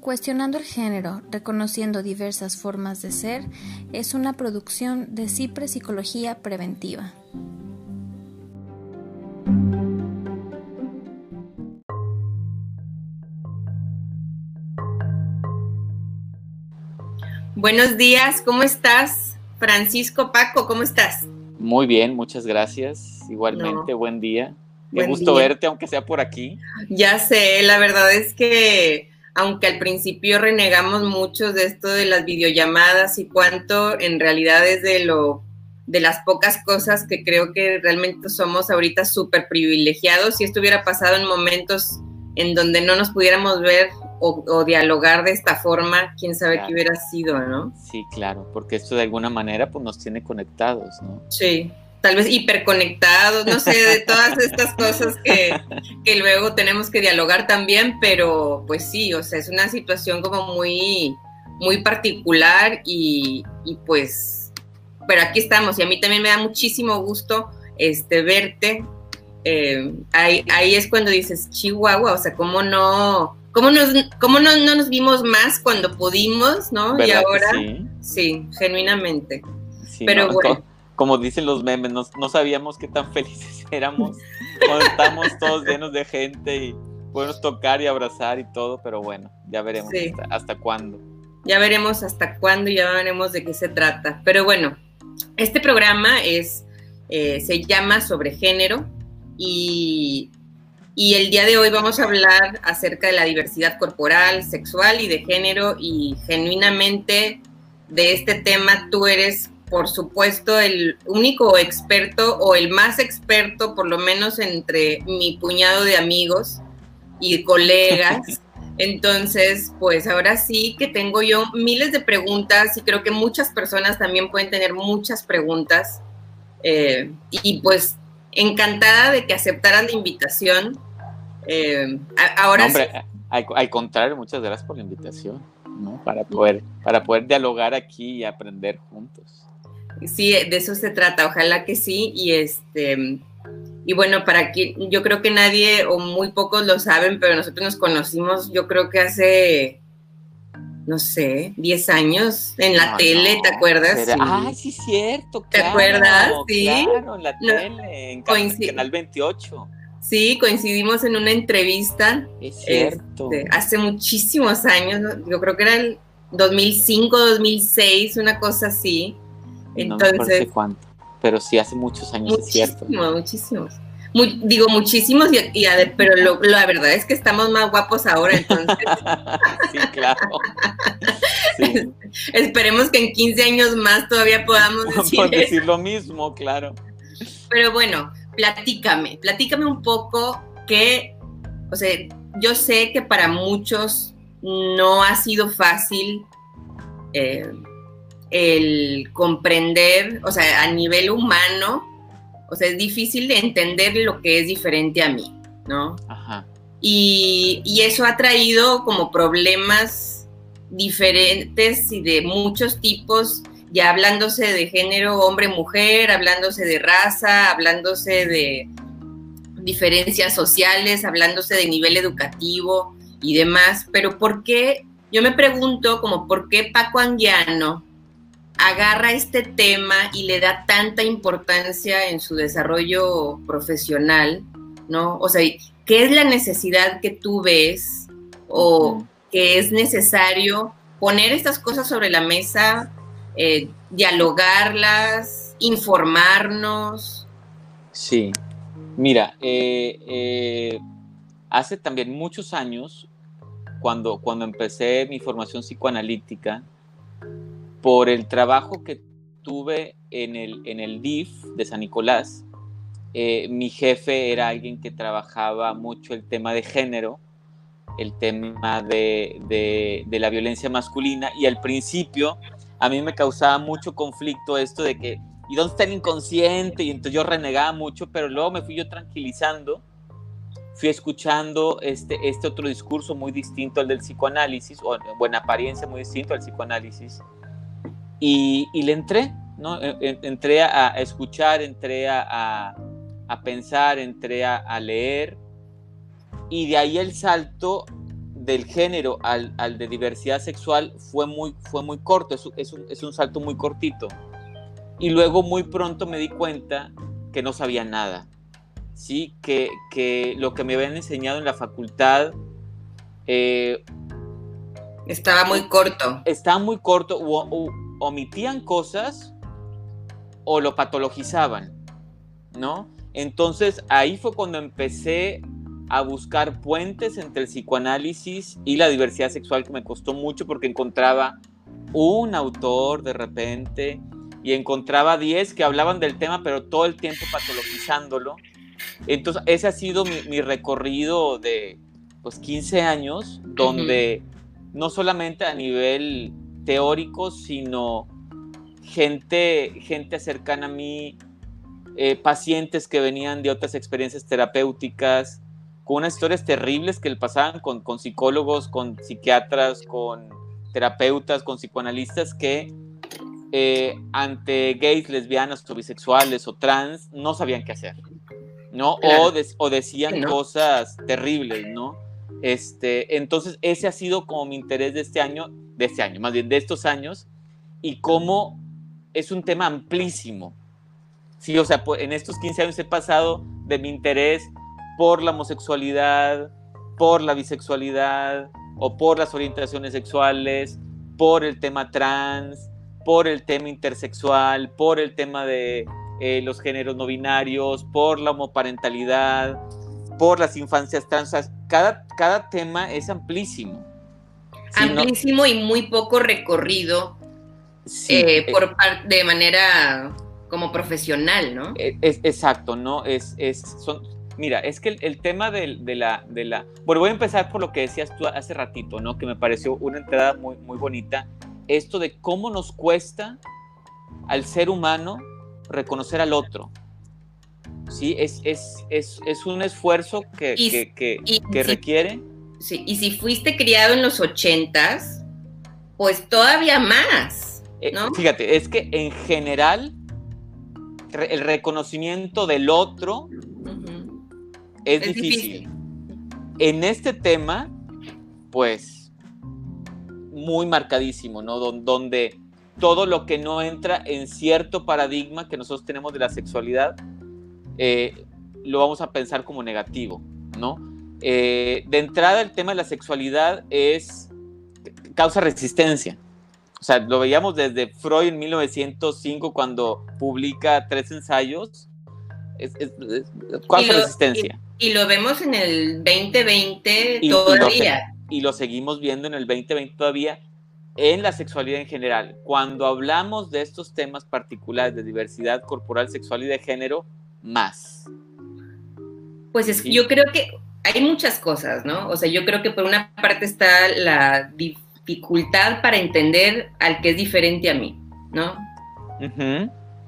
Cuestionando el género, reconociendo diversas formas de ser, es una producción de Cipre Psicología Preventiva. Buenos días, ¿cómo estás? Francisco Paco, ¿cómo estás? Muy bien, muchas gracias. Igualmente, buen día. Me gusto verte, aunque sea por aquí. Ya sé, la verdad es que aunque al principio renegamos mucho de esto de las videollamadas y cuánto en realidad es de lo de las pocas cosas que creo que realmente somos ahorita súper privilegiados. Si esto hubiera pasado en momentos en donde no nos pudiéramos ver o, dialogar de esta forma, quién sabe qué hubiera sido, ¿no? Sí, claro, porque esto de alguna manera pues nos tiene conectados, ¿no? Sí, tal vez hiperconectados, no sé, de todas estas cosas que, que, luego tenemos que dialogar también, pero pues sí, o sea, es una situación como muy, muy particular y, y pues, pero aquí estamos y a mí también me da muchísimo gusto este, verte. Eh, ahí, ahí es cuando dices, Chihuahua, o sea, ¿cómo no? ¿Cómo, nos, cómo no, no, nos vimos más cuando pudimos, no? Y ahora, sí? genuinamente. Pero bueno. Como, dicen los memes, no, no sabíamos qué tan felices éramos cuando estamos todos llenos de gente y podemos tocar y abrazar y todo, pero bueno, ya veremos hasta, cuándo. Ya veremos hasta cuándo y ya veremos de qué se trata. Pero bueno, este programa es, eh, se llama Sobre Género y y el día de hoy vamos a hablar acerca de la diversidad corporal, sexual y de género y genuinamente de este tema tú eres, por supuesto, el único experto o el más experto, por lo menos entre mi puñado de amigos y colegas. Entonces, pues ahora sí que tengo yo miles de preguntas y creo que muchas personas también pueden tener muchas preguntas. Eh, y pues encantada de que aceptaran la invitación eh, ahora hombre, al, contrario, muchas gracias por la invitación, ¿no? Para poder, para poder dialogar aquí y aprender juntos. Sí, de eso se trata, ojalá que sí. Y este, y bueno, para que yo creo que nadie o muy pocos lo saben, pero nosotros nos conocimos, yo creo que hace no sé, 10 años en la tele, ¿te acuerdas? Ah, sí, cierto. ¿Te acuerdas? Sí. Claro, en la tele, en Canal 28. Sí, coincidimos en una entrevista. Es cierto. Este, hace muchísimos años, yo creo que era el 2005, 2006, una cosa así. Entonces, no cuánto, pero sí hace muchos años, es cierto. Muchísimos, digo muchísimos, y, pero la verdad es que estamos más guapos ahora, entonces. sí, claro. Esperemos que en 15 años más todavía podamos decir, decir lo mismo, claro. Pero bueno, platícame, platícame un poco que, o sea, yo sé que para muchos no ha sido fácil eh, el comprender, o sea, a nivel humano, o sea, es difícil de entender lo que es diferente a mí, ¿no? Ajá. Y, y eso ha traído como problemas diferentes y de muchos tipos ya hablándose de género hombre-mujer, hablándose de raza, hablándose de diferencias sociales, hablándose de nivel educativo y demás, pero ¿por qué? Yo me pregunto como por qué Paco Anguiano agarra este tema y le da tanta importancia en su desarrollo profesional, ¿no? O sea, ¿qué es la necesidad que tú ves o que es necesario poner estas cosas sobre la mesa eh, dialogarlas, informarnos. Sí, mira, eh, eh, hace también muchos años, cuando, cuando empecé mi formación psicoanalítica, por el trabajo que tuve en el, en el DIF de San Nicolás, mi jefe era alguien que trabajaba mucho el tema de género, el tema de, de, de la violencia masculina, y al principio a mí me causaba mucho conflicto esto de que, ¿y dónde está el inconsciente? Y entonces yo renegaba mucho, pero luego me fui yo tranquilizando, fui escuchando este, este otro discurso muy distinto al del psicoanálisis, o buena apariencia muy distinto al psicoanálisis, y, y le entré, ¿no? E, e, entré a, escuchar, entré a, a, pensar, entré a, leer, y de ahí el salto del género al, al, de diversidad sexual fue muy, fue muy corto, es, es, un, es un salto muy cortito. Y luego muy pronto me di cuenta que no sabía nada, ¿sí? que, que lo que me habían enseñado en la facultad... Eh, estaba muy corto. Estaba muy corto, o, omitían cosas o lo patologizaban, ¿no? Entonces ahí fue cuando empecé a buscar puentes entre el psicoanálisis y la diversidad sexual que me costó mucho porque encontraba un autor de repente y encontraba 10 que hablaban del tema pero todo el tiempo patologizándolo. Entonces ese ha sido mi, recorrido de pues 15 años donde no solamente a nivel teórico sino gente, gente cercana a mí, eh, pacientes que venían de otras experiencias terapéuticas, con unas historias terribles que le pasaban con, con psicólogos, con psiquiatras, con terapeutas, con psicoanalistas que eh, ante gays, lesbianas o bisexuales o trans no sabían qué hacer, ¿no? O, o, decían cosas terribles, ¿no? Este, entonces, ese ha sido como mi interés de este año, de este año, más bien de estos años, y cómo es un tema amplísimo. Sí, o sea, en estos 15 años he pasado de mi interés por la homosexualidad, por la bisexualidad o por las orientaciones sexuales, por el tema trans, por el tema intersexual, por el tema de eh, los géneros no binarios, por la homoparentalidad, por las infancias trans. Cada, cada tema es amplísimo. Amplísimo y muy poco recorrido eh, eh, por de manera como profesional, ¿no? Es, exacto, ¿no? Es, es, son, Mira, es que el, tema de, la, de la... Bueno, voy a empezar por lo que decías tú hace ratito, ¿no? Que me pareció una entrada muy, muy bonita. Esto de cómo nos cuesta al ser humano reconocer al otro. Sí, es, es, es, es un esfuerzo que, que, que, requiere. Sí, y si fuiste criado en los ochentas, pues todavía más. Eh, fíjate, es que en general el reconocimiento del otro es, difícil. En este tema, pues, muy marcadísimo, ¿no? donde todo lo que no entra en cierto paradigma que nosotros tenemos de la sexualidad, eh, lo vamos a pensar como negativo, ¿no? Eh, de entrada, el tema de la sexualidad es causa resistencia. O sea, lo veíamos desde Freud en 1905 cuando publica tres ensayos. Es, causa resistencia. Y lo vemos en el 2020 todavía. Y lo, seguimos viendo en el 2020 todavía en la sexualidad en general. Cuando hablamos de estos temas particulares de diversidad corporal, sexual y de género, más. Pues es, yo creo que hay muchas cosas, ¿no? O sea, yo creo que por una parte está la dificultad para entender al que es diferente a mí, ¿no?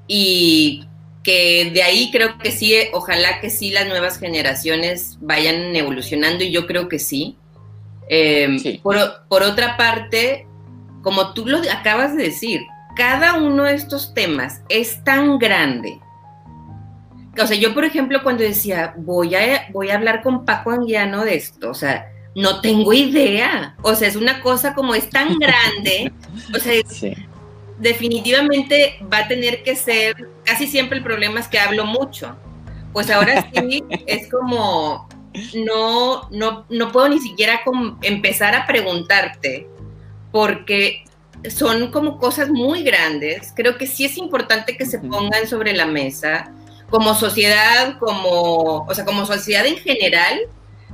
Y que de ahí creo que sí, ojalá que sí las nuevas generaciones vayan evolucionando y yo creo que sí. Em, por, otra parte, como tú lo acabas de decir, cada uno de estos temas es tan grande. O sea, yo por ejemplo cuando decía, voy a, voy a hablar con Paco Anguiano de esto, o sea, no tengo idea. O sea, es una cosa como es tan grande. o sea, definitivamente va a tener que ser, casi siempre el problema es que hablo mucho. Pues ahora sí es como, no, no, no puedo ni siquiera empezar a preguntarte, porque son como cosas muy grandes. Creo que sí es importante que se pongan sobre la mesa como sociedad, como, o sea, como sociedad en general,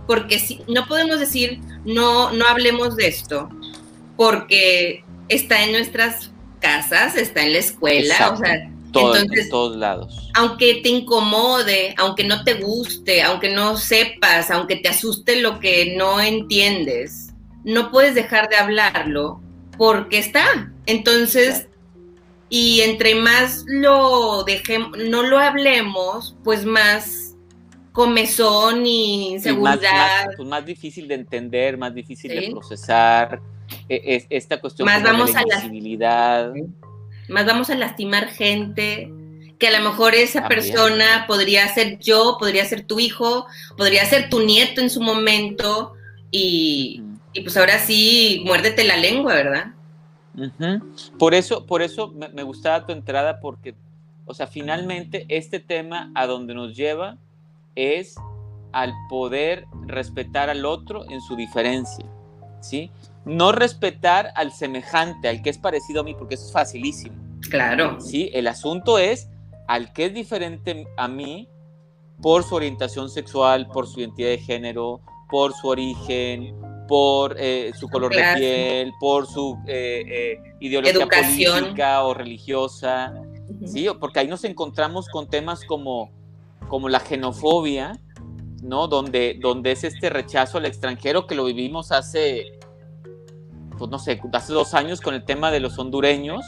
porque si, no podemos decir no, no hablemos de esto, porque está en nuestras casas, está en la escuela, o sea, entonces, en todos lados. Aunque te incomode, aunque no te guste, aunque no sepas, aunque te asuste lo que no entiendes, no puedes dejar de hablarlo porque está. Entonces, y entre más lo dejemos, no lo hablemos, pues más comezón y inseguridad. Pues más, difícil de entender, más difícil de procesar e, esta cuestión más vamos de la. Más vamos a lastimar gente que a lo mejor esa persona podría ser yo, podría ser tu hijo, podría ser tu nieto en su momento y, Y pues ahora sí, muérdete la lengua, ¿verdad? Por eso, por eso me, me, gustaba tu entrada, porque, o sea, finalmente este tema a donde nos lleva es al poder respetar al otro en su diferencia, ¿sí? No respetar al semejante, al que es parecido a mí, porque eso es facilísimo. Claro. Sí, el asunto es al que es diferente a mí por su orientación sexual, por su identidad de género, por su origen, por eh, su color de piel, por su eh, eh, ideología política o religiosa, ¿sí? Porque ahí nos encontramos con temas como, como la xenofobia, ¿no? Donde, donde es este rechazo al extranjero que lo vivimos hace, pues no sé, hace dos años con el tema de los hondureños,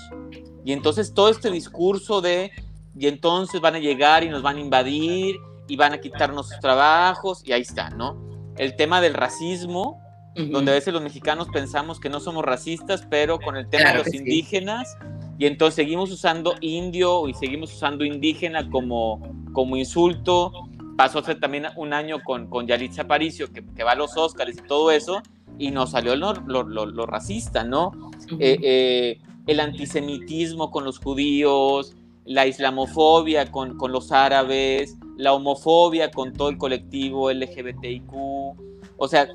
y entonces todo este discurso de, y entonces van a llegar y nos van a invadir y van a quitarnos sus trabajos, y ahí está, ¿no? El tema del racismo, donde a veces los mexicanos pensamos que no somos racistas, pero con el tema de los indígenas, y entonces seguimos usando indio y seguimos usando indígena como, como insulto. Pasó hace también un año con, con Yalitza Aparicio, que, que va a los Óscares y todo eso, y nos salió lo, lo, lo, racista, ¿no? Eh, eh, el antisemitismo con los judíos, la islamofobia con, con, los árabes, la homofobia con todo el colectivo LGBTIQ. O sea,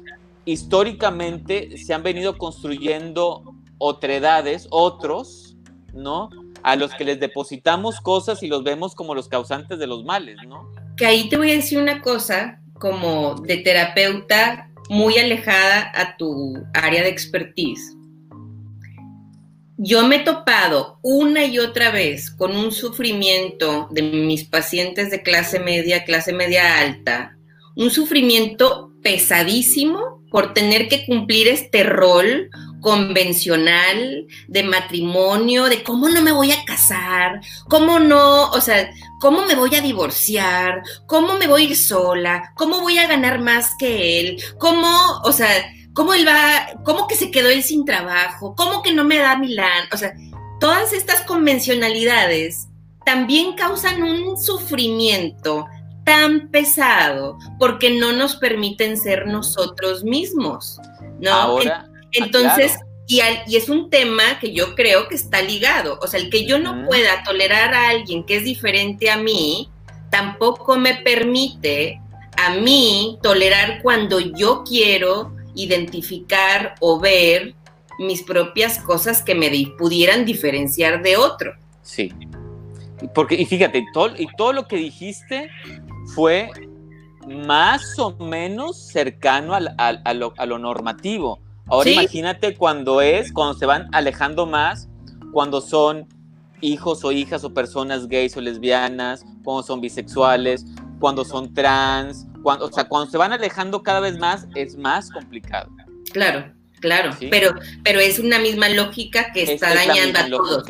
históricamente se han venido construyendo otredades, otros, ¿no? A los que les depositamos cosas y los vemos como los causantes de los males, ¿no? Que ahí te voy a decir una cosa como de terapeuta muy alejada a tu área de expertise. Yo me he topado una y otra vez con un sufrimiento de mis pacientes de clase media, clase media alta, un sufrimiento pesadísimo por tener que cumplir este rol convencional de matrimonio, de cómo no me voy a casar, cómo no, o sea, cómo me voy a divorciar, cómo me voy a ir sola, cómo voy a ganar más que él, cómo, o sea, cómo él va, cómo que se quedó él sin trabajo, cómo que no me da Milán, o sea, todas estas convencionalidades también causan un sufrimiento tan pesado porque no nos permiten ser nosotros mismos, ¿no? Ahora, ah, entonces, y, y, es un tema que yo creo que está ligado, o sea, el que yo no pueda tolerar a alguien que es diferente a mí, tampoco me permite a mí tolerar cuando yo quiero identificar o ver mis propias cosas que me pudieran diferenciar de otro. Sí. Porque, y fíjate, todo, y todo lo que dijiste fue más o menos cercano a, lo, normativo. Ahora imagínate cuando es, cuando se van alejando más, cuando son hijos o hijas o personas gays o lesbianas, cuando son bisexuales, cuando son trans, cuando, o sea, cuando se van alejando cada vez más es más complicado. Claro, claro, pero, pero es una misma lógica que está dañando a todos.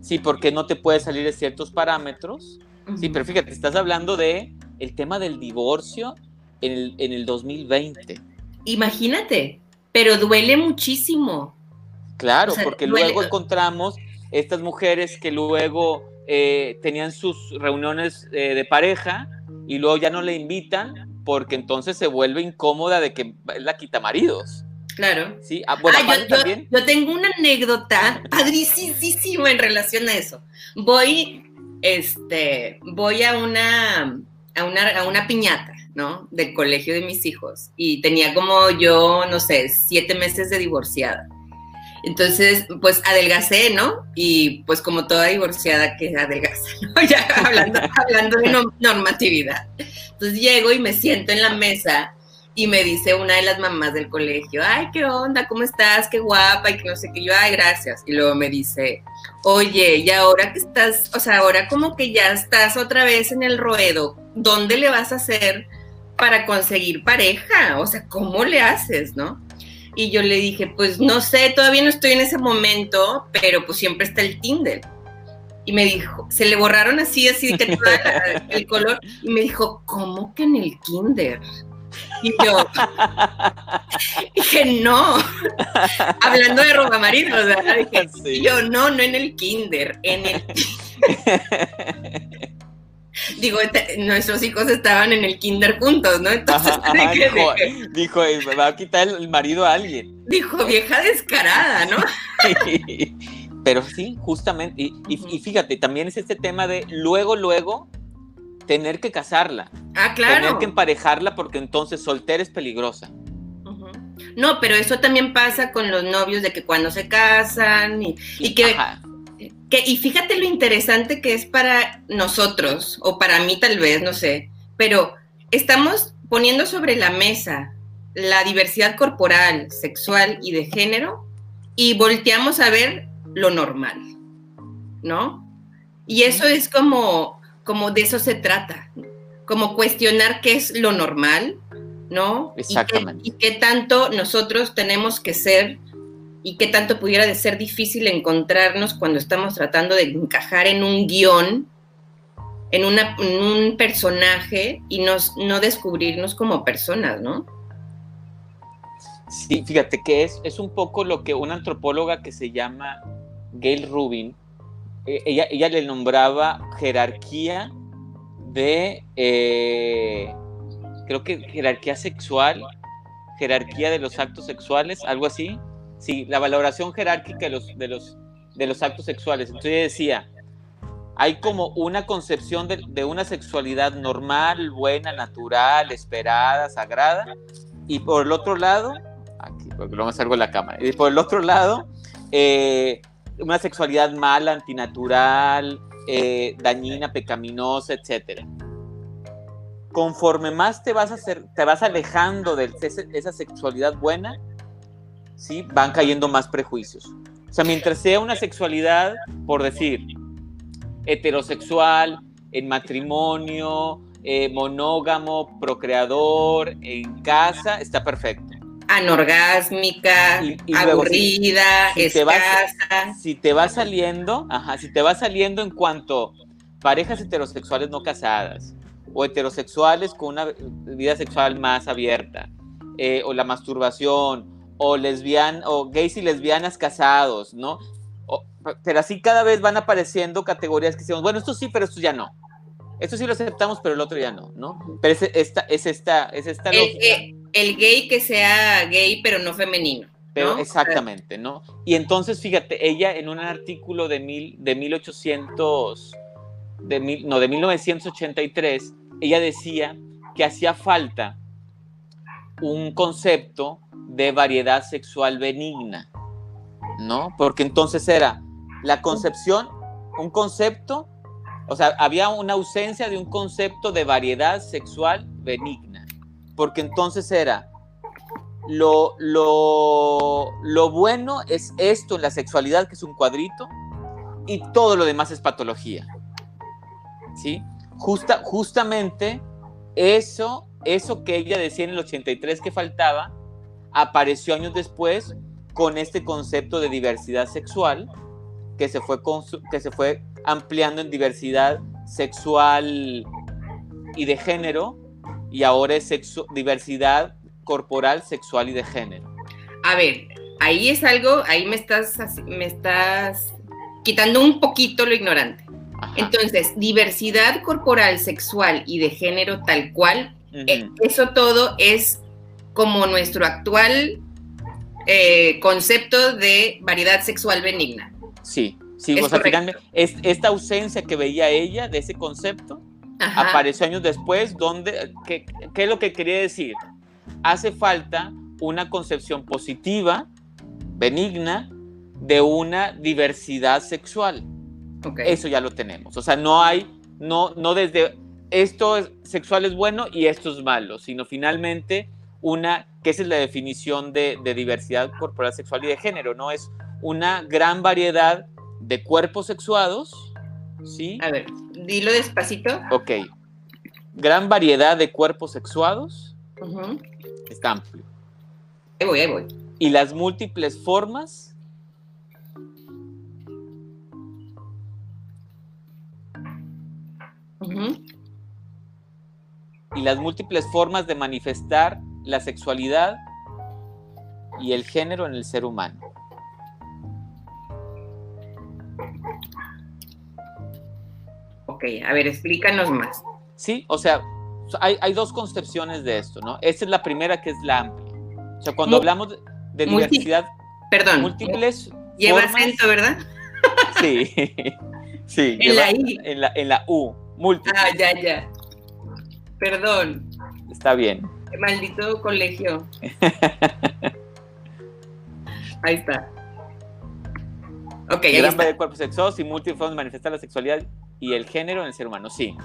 Sí, porque no te puedes salir de ciertos parámetros. Sí, pero fíjate, estás hablando de el tema del divorcio en el, en el 2020. Imagínate, pero duele muchísimo. Claro, porque luego encontramos estas mujeres que luego eh, tenían sus reuniones eh, de pareja y luego ya no le invitan porque entonces se vuelve incómoda de que la quita maridos. Claro. Sí, ah, bueno, ah, yo, también. Yo, tengo una anécdota padricísima en relación a eso. Voy, este, voy a una a una, piñata, ¿no? Del colegio de mis hijos. Y tenía como yo, no sé, siete meses de divorciada. Entonces, pues adelgacé, ¿no? Y pues como toda divorciada que adelgaza, ¿no? Ya hablando, hablando de normatividad. Entonces llego y me siento en la mesa y me dice una de las mamás del colegio, ay, ¿qué onda? ¿Cómo estás? Qué guapa y que no sé qué. Yo, ay, gracias. Y luego me dice, oye, y ahora que estás, o sea, ahora como que ya estás otra vez en el ruedo, ¿dónde le vas a hacer para conseguir pareja? O sea, ¿cómo le haces, no? Y yo le dije, pues no sé, todavía no estoy en ese momento, pero pues siempre está el Tinder. Y me dijo, se le borraron así, así que el color. Y me dijo, ¿cómo que en el Kinder? Y yo dije, no, hablando de roba marido, dije, y yo, no, no en el kinder, en el digo, nuestros hijos estaban en el kinder juntos, ¿no? Entonces, dijo, dijo, eh, va a quitar el marido a alguien. Dijo, vieja descarada, ¿no? Pero sí, justamente, y, fíjate, también es este tema de luego, luego, tener que casarla. Ah, claro. Tener que emparejarla porque entonces soltera es peligrosa. No, pero eso también pasa con los novios de que cuando se casan y, que, que, y fíjate lo interesante que es para nosotros, o para mí tal vez, no sé, pero estamos poniendo sobre la mesa la diversidad corporal, sexual y de género y volteamos a ver lo normal, ¿no? Y eso es como, como de eso se trata, como cuestionar qué es lo normal, ¿no? Exactamente. Y qué, tanto nosotros tenemos que ser y qué tanto pudiera de ser difícil encontrarnos cuando estamos tratando de encajar en un guion, en, un personaje y nos, no descubrirnos como personas, ¿no? Sí, fíjate que es, es un poco lo que una antropóloga que se llama Gail Rubin, ella, ella le nombraba jerarquía de eh, creo que jerarquía sexual, jerarquía de los actos sexuales, algo así. Sí, la valoración jerárquica de los, de los, de los actos sexuales. Entonces decía, hay como una concepción de, una sexualidad normal, buena, natural, esperada, sagrada, y por el otro lado, aquí, porque lo salgo en la cámara, y por el otro lado, eh, una sexualidad mala, antinatural, eh, dañina, pecaminosa, etcétera conforme más te vas, a hacer, te vas alejando de esa sexualidad buena, ¿sí? van cayendo más prejuicios. O sea, mientras sea una sexualidad, por decir, heterosexual, en matrimonio, eh, monógamo, procreador, en casa, está perfecto. Anorgásmica, aburrida, si, Te si te va saliendo, ajá, si te va saliendo en cuanto parejas heterosexuales no casadas, o heterosexuales con una vida sexual más abierta, eh, o la masturbación, o lesbian, o gays y lesbianas casados, ¿no? pero así cada vez van apareciendo categorías que decimos, bueno, esto sí, pero esto ya no. Esto sí lo aceptamos, pero el otro ya no, ¿no? Pero es esta, es esta, es esta el, lógica. el gay que sea gay, pero no femenino. Pero exactamente, ¿no? Y entonces, fíjate, ella en un artículo de, mil, de 1800, de mil, no, de 1983, ella decía que hacía falta un concepto de variedad sexual benigna, ¿no? Porque entonces era la concepción, un concepto, o sea, había una ausencia de un concepto de variedad sexual benigna, porque entonces era lo, lo, lo bueno es esto en la sexualidad, que es un cuadrito, y todo lo demás es patología, ¿sí? Justa, justamente eso, eso que ella decía en el 83 que faltaba, apareció años después con este concepto de diversidad sexual que se fue, que se fue ampliando en diversidad sexual y de género y ahora es diversidad corporal, sexual y de género. A ver, ahí es algo, ahí me estás, me estás quitando un poquito lo ignorante. Entonces, diversidad corporal, sexual y de género tal cual, eh, eso todo es como nuestro actual eh, concepto de variedad sexual benigna. Sí, sí, o sea, es, esta ausencia que veía ella de ese concepto apareció años después, donde, ¿qué, ¿qué es lo que quería decir? Hace falta una concepción positiva, benigna, de una diversidad sexual. Eso ya lo tenemos. O sea, no hay, no, no desde esto es, sexual es bueno y esto es malo, sino finalmente una, que esa es la definición de, diversidad corporal sexual y de género, ¿no? Es una gran variedad de cuerpos sexuados, ¿sí? A ver, dilo despacito. Ok. Gran variedad de cuerpos sexuados. Está amplio. Ahí voy, ahí voy. Y las múltiples formas y las múltiples formas de manifestar la sexualidad y el género en el ser humano. Ok. a ver, explícanos más. Sí, o sea, hay, hay dos concepciones de esto, ¿no? Esta es la primera que es la amplia. O sea, cuando hablamos de, diversidad, perdón, múltiples. Lleva acento, ¿verdad? Sí, sí. En la I. En la, en la U, múltiples. Ah, ya, ya. Perdón. Está bien. Maldito colegio. Ahí está. Ok, Gran de cuerpos sexuados y múltiples manifestar la sexualidad y el género en el ser humano, sí.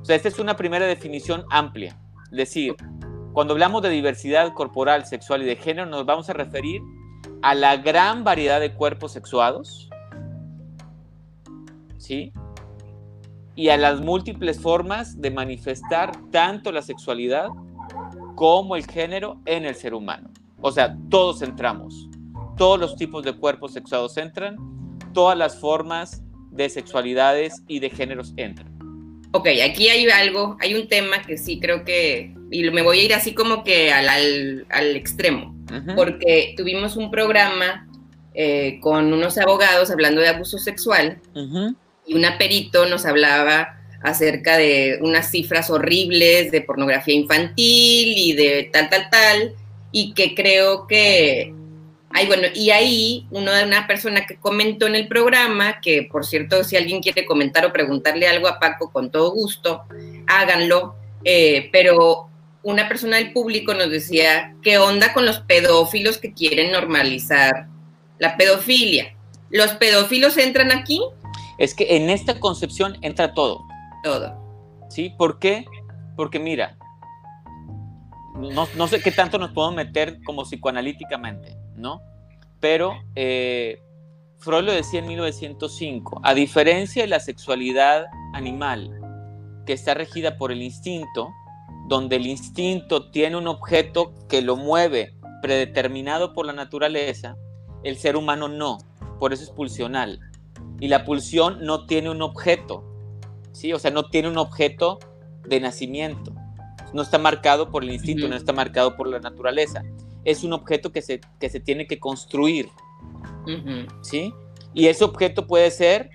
O sea, esta es una primera definición amplia. Es decir, cuando hablamos de diversidad corporal, sexual y de género, nos vamos a referir a la gran variedad de cuerpos sexuados, ¿sí? Y a las múltiples formas de manifestar tanto la sexualidad como el género en el ser humano. O sea, todos entramos. Todos los tipos de cuerpos sexuados entran, todas las formas de sexualidades y de géneros entran. Ok, aquí hay algo, hay un tema que sí creo que, y me voy a ir así como que al, al, al extremo, porque tuvimos un programa eh, con unos abogados hablando de abuso sexual y una perito nos hablaba acerca de unas cifras horribles de pornografía infantil y de tal, tal, tal, y que creo que... Ay, bueno, y ahí uno de una persona que comentó en el programa, que por cierto, si alguien quiere comentar o preguntarle algo a Paco, con todo gusto, háganlo, eh, pero una persona del público nos decía, ¿qué onda con los pedófilos que quieren normalizar la pedofilia? ¿Los pedófilos entran aquí? Es que en esta concepción entra todo. Todo. ¿Sí? ¿Por qué? Porque mira, no, no sé qué tanto nos podemos meter como psicoanalíticamente, ¿no? Pero eh, Freud lo decía en 1905, a diferencia de la sexualidad animal, que está regida por el instinto, donde el instinto tiene un objeto que lo mueve predeterminado por la naturaleza, el ser humano no, por eso es pulsional. Y la pulsión no tiene un objeto, ¿sí? O sea, no tiene un objeto de nacimiento. No está marcado por el instinto, no está marcado por la naturaleza. Es un objeto que se, que se tiene que construir. ¿sí? Y ese objeto puede ser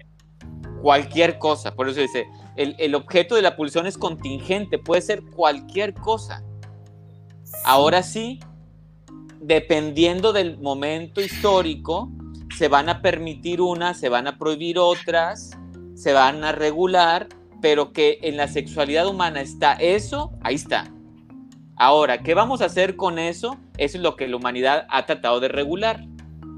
cualquier cosa. Por eso dice, el, el objeto de la pulsión es contingente, puede ser cualquier cosa. Ahora sí, dependiendo del momento histórico, se van a permitir unas, se van a prohibir otras, se van a regular, pero que en la sexualidad humana está eso, ahí está. Ahora, ¿qué vamos a hacer con eso? Eso es lo que la humanidad ha tratado de regular.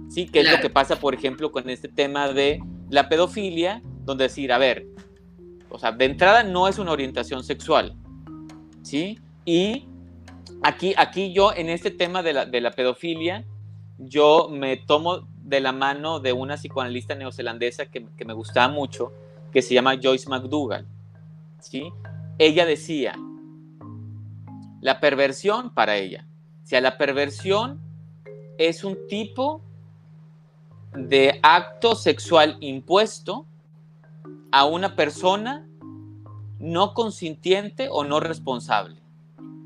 ¿Sí? Que es lo que pasa, por ejemplo, con este tema de la pedofilia, donde decir, a ver, o sea, de entrada no es una orientación sexual, ¿sí? Y aquí, aquí yo, en este tema de la, de la pedofilia, yo me tomo de la mano de una psicoanalista neozelandesa que, que me gustaba mucho, que se llama Joyce McDougall, ¿sí? Ella decía, la perversión para ella, o sea, la perversión es un tipo de acto sexual impuesto a una persona no consintiente o no responsable.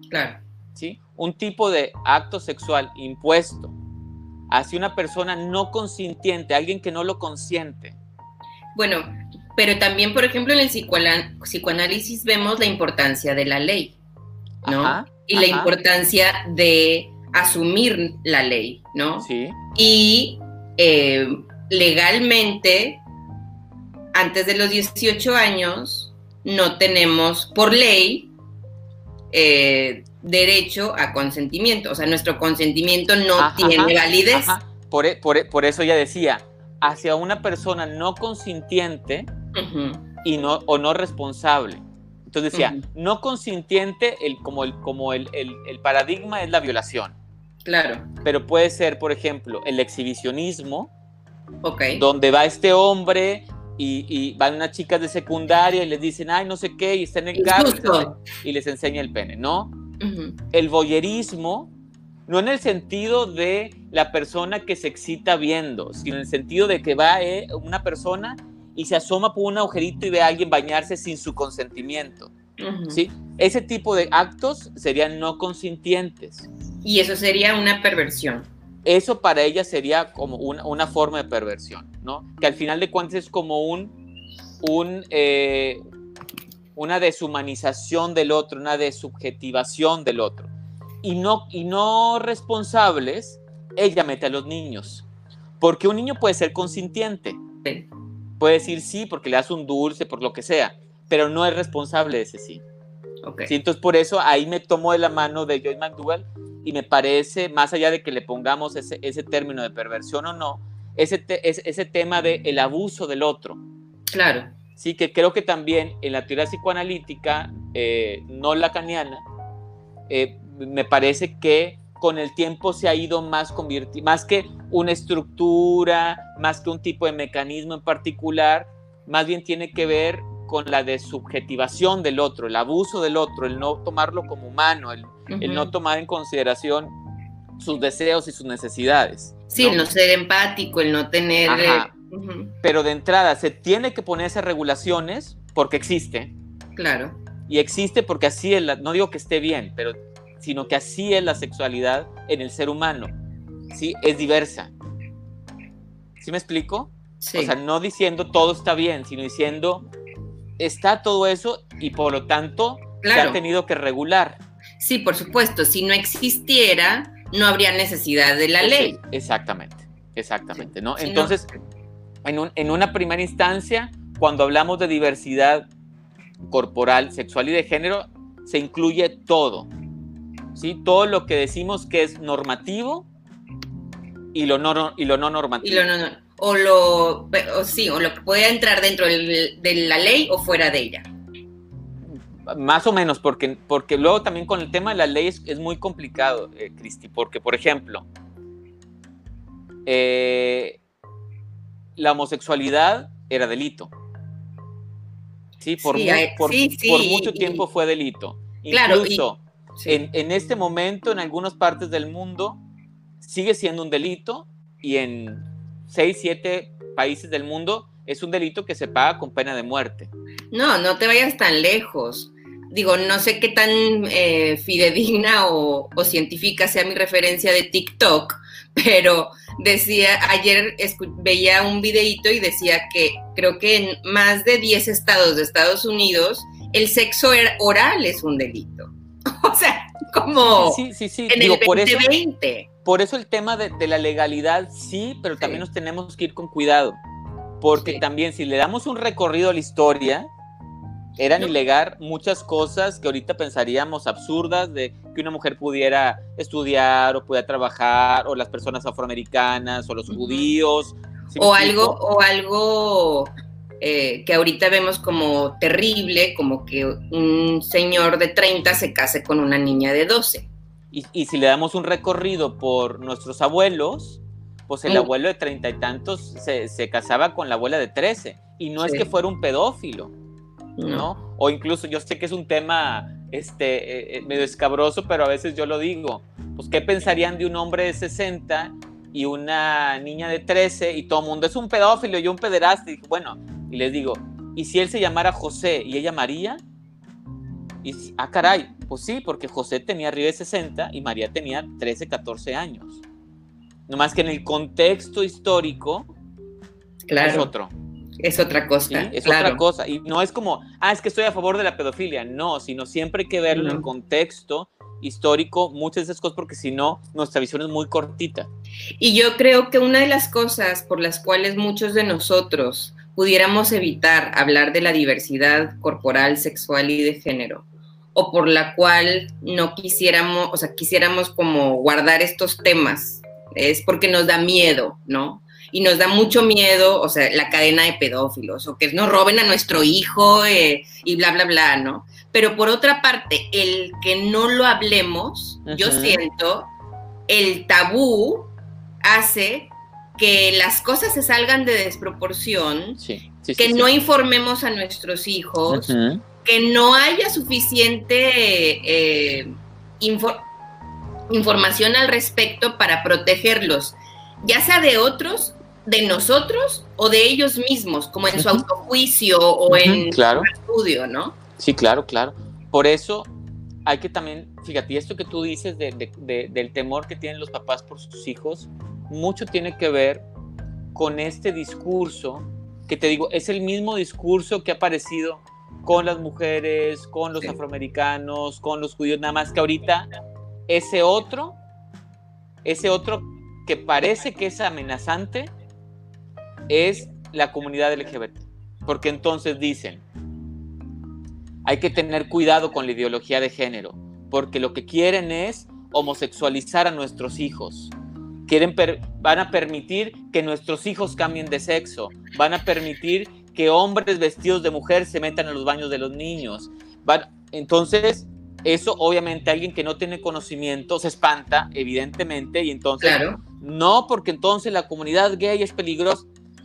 Claro. ¿sí? Un tipo de acto sexual impuesto hacia una persona no consintiente, alguien que no lo consiente. Bueno, pero también, por ejemplo, en el psicoanálisis vemos la importancia de la ley, ¿no? Ajá, y la ajá. importancia de asumir la ley, ¿no? Sí, Y eh, legalmente, antes de los 18 años, no tenemos por ley eh, derecho a consentimiento. O sea, nuestro consentimiento no Ajá, tiene validez. Por, e- por e- por eso ella decía, hacia una persona no consintiente y no, o no responsable. Entonces decía, Ujú. no consintiente, el, como, el, como el, el- el paradigma es la violación, Claro, pero puede ser, por ejemplo, el exhibicionismo, ok. donde va este hombre y, y van unas chicas de secundaria y les dicen, ay, no sé qué, y está en el carro y les y enseña el pene, ¿no? Ujú, El voyerismo, no en el sentido de la persona que se excita viendo, sino en el sentido de que va eh, una persona y se asoma por un agujerito y ve a alguien bañarse sin su consentimiento. ¿sí? Ese tipo de actos serían no consintientes. Y eso sería una perversión. Eso para ella sería como una, una forma de perversión, ¿no? Que al final de cuentas es como un, un, eh, una deshumanización del otro, una desubjetivación del otro. Y no, y no responsables, ella mete a los niños. Porque un niño puede ser consintiente. Puede decir sí porque le das un dulce, por lo que sea, pero no es responsable de ese sí. sí entonces, por eso ahí me tomo de la mano de Joy McDougall y me parece, más allá de que le pongamos ese, ese término de perversión o no, ese, ese tema del el abuso del otro. Claro. Sí, que creo que también en la teoría psicoanalítica, eh, no lacaniana, eh, me parece que con el tiempo se ha ido más convirtiendo, más que una estructura, más que un tipo de mecanismo en particular, más bien tiene que ver con la desubjetivación del otro, el abuso del otro, el no tomarlo como humano, el, no tomar en consideración sus deseos y sus necesidades. Sí, el no ser empático, el no tener... Eh, Pero de entrada, se tiene que poner esas regulaciones porque existe. Claro. Y existe porque así es, la, no digo que esté bien, pero sino que así es la sexualidad en el ser humano. ¿sí? Es diversa. ¿Sí me explico? O sea, no diciendo todo está bien, sino diciendo está todo eso y por lo tanto se ha tenido que regular. Sí, por supuesto, si no existiera, no habría necesidad de la ley. exactamente, exactamente, ¿no? Entonces, En, en una primera instancia, cuando hablamos de diversidad corporal, sexual y de género, se incluye todo, ¿sí? Todo lo que decimos que es normativo y lo no, y lo no normativo. o lo, sí, o lo que puede entrar dentro de la ley o fuera de ella. Más o menos, porque, porque luego también con el tema de la ley es, muy complicado, eh, Cristi, porque, por ejemplo, eh, la homosexualidad era delito. Sí, por, por, mucho tiempo fue delito. Incluso en, en, este momento, en algunas partes del mundo, sigue siendo un delito y en 6, 7 países del mundo es un delito que se paga con pena de muerte. No, no te vayas tan lejos digo, no sé qué tan eh, fidedigna o, científica sea mi referencia de TikTok, pero decía, ayer veía un videíto y decía que creo que en más de 10 estados de Estados Unidos el sexo er, oral es un delito. O sea, como sí, sí, sí, en el 2020. Por eso, el tema de, la legalidad, sí, pero también nos tenemos que ir con cuidado. Porque también si le damos un recorrido a la historia, eran ilegal muchas cosas que ahorita pensaríamos absurdas de que una mujer pudiera estudiar o pudiera trabajar o las personas afroamericanas o los judíos o algo o algo eh, que ahorita vemos como terrible como que un señor de 30 se case con una niña de 12 y, si le damos un recorrido por nuestros abuelos pues el mm. abuelo de treinta y tantos se, casaba con la abuela de 13 y no es que fuera un pedófilo ¿no? O incluso yo sé que es un tema este, eh, eh, medio escabroso, pero a veces yo lo digo, pues ¿qué pensarían de un hombre de 60 y una niña de 13 y todo el mundo es un pedófilo y un pederasta? Y bueno, y les digo, ¿y si él se llamara José y ella María? Y, ah, caray, pues sí, porque José tenía arriba de 60 y María tenía 13, 14 años. No más que en el contexto histórico claro. es otro. Es otra cosa. es otra cosa. Y no es como, ah, es que estoy a favor de la pedofilia. No, sino siempre hay que verlo en contexto histórico, muchas de esas cosas, porque si no, nuestra visión es muy cortita. Y yo creo que una de las cosas por las cuales muchos de nosotros pudiéramos evitar hablar de la diversidad corporal, sexual y de género, o por la cual no quisiéramos, o sea, quisiéramos como guardar estos temas, es porque nos da miedo, ¿no? y nos da mucho miedo, o sea, la cadena de pedófilos, o que nos roben a nuestro hijo eh, y bla, bla, bla, ¿no? Pero por otra parte, el que no lo hablemos, yo siento, el tabú hace que las cosas se salgan de desproporción, que no informemos a nuestros hijos, que no haya suficiente eh, información al respecto para protegerlos, ya sea de otros de nosotros o de ellos mismos, como en su autojuicio o en su estudio, ¿no? Sí, claro, claro. Por eso hay que también, fíjate, esto que tú dices del temor que tienen los papás por sus hijos, mucho tiene que ver con este discurso que te digo, es el mismo discurso que ha aparecido con las mujeres, con los afroamericanos, con los judíos, nada más que ahorita ese otro, ese otro que parece que es amenazante, es la comunidad LGBT. Porque entonces dicen, hay que tener cuidado con la ideología de género, porque lo que quieren es homosexualizar a nuestros hijos. Quieren van a permitir que nuestros hijos cambien de sexo, van a permitir que hombres vestidos de mujer se metan a los baños de los niños. entonces, eso obviamente alguien que no tiene conocimiento se espanta, evidentemente, y entonces, no, porque entonces la comunidad gay es peligrosa,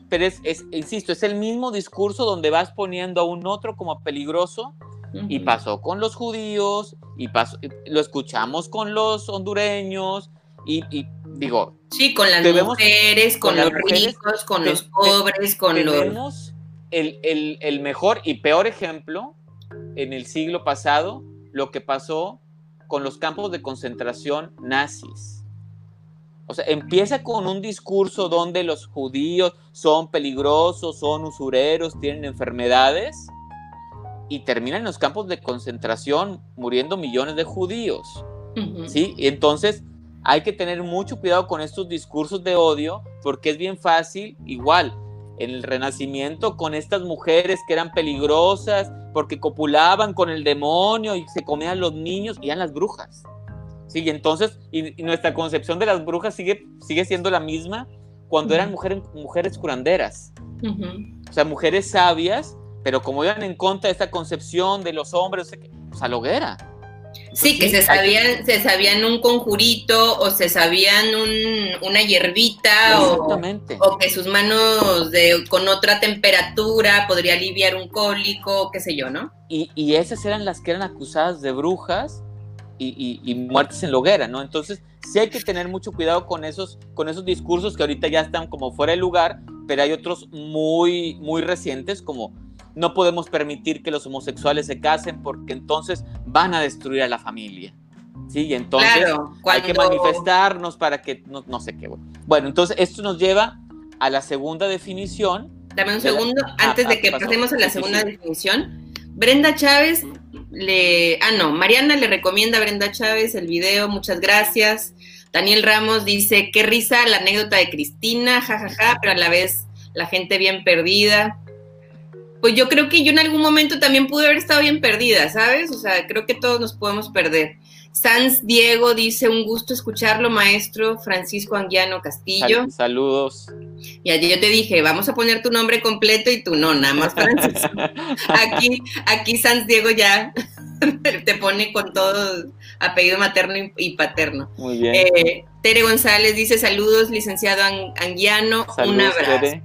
pero es, insisto, es el mismo discurso donde vas poniendo a un otro como peligroso y pasó con los judíos, y pasó, lo escuchamos con los hondureños, y, digo... Sí, con las mujeres, con, los ricos, con los pobres, con los... El, el, el mejor y peor ejemplo en el siglo pasado, lo que pasó con los campos de concentración nazis. O sea, empieza con un discurso donde los judíos son peligrosos, son usureros, tienen enfermedades, y termina en los campos de concentración muriendo millones de judíos. ¿sí? Y entonces hay que tener mucho cuidado con estos discursos de odio porque es bien fácil, igual, en el Renacimiento con estas mujeres que eran peligrosas porque copulaban con el demonio y se comían los niños y eran las brujas. Sí, y entonces, y, nuestra concepción de las brujas sigue, sigue siendo la misma cuando eran mujeres, mujeres curanderas. O sea, mujeres sabias pero como iban en contra de esta concepción de los hombres, pues a la hoguera. Sí, que se sabían, se sabían un conjurito o se sabían una hierbita o, o, que sus manos de, con otra temperatura podría aliviar un cólico, qué sé yo, ¿no? Y, y esas eran las que eran acusadas de brujas y, y, muertes en la hoguera, ¿no? Entonces sí hay que tener mucho cuidado con esos, con esos discursos que ahorita ya están como fuera de lugar, pero hay otros muy, muy recientes como no podemos permitir que los homosexuales se casen porque entonces van a destruir a la familia. Sí, y entonces hay que manifestarnos para que no, sé qué. Bueno. entonces esto nos lleva a la segunda definición. Dame un segundo, antes de que pasemos a la segunda definición. Brenda Chávez le. Ah, no, Mariana le recomienda a Brenda Chávez el video, muchas gracias. Daniel Ramos dice: Qué risa la anécdota de Cristina, jajaja, pero a la vez la gente bien perdida pues yo creo que yo en algún momento también pude haber estado bien perdida, ¿sabes? O sea, creo que todos nos podemos perder. Sans Diego dice, un gusto escucharlo, maestro Francisco Anguiano Castillo. saludos. Y allí yo te dije, vamos a poner tu nombre completo y tú no, nada más Francisco. aquí, aquí Sans Diego ya te pone con todo apellido materno y, paterno. Muy bien. Eh, Tere González dice, saludos, licenciado Anguiano, un abrazo.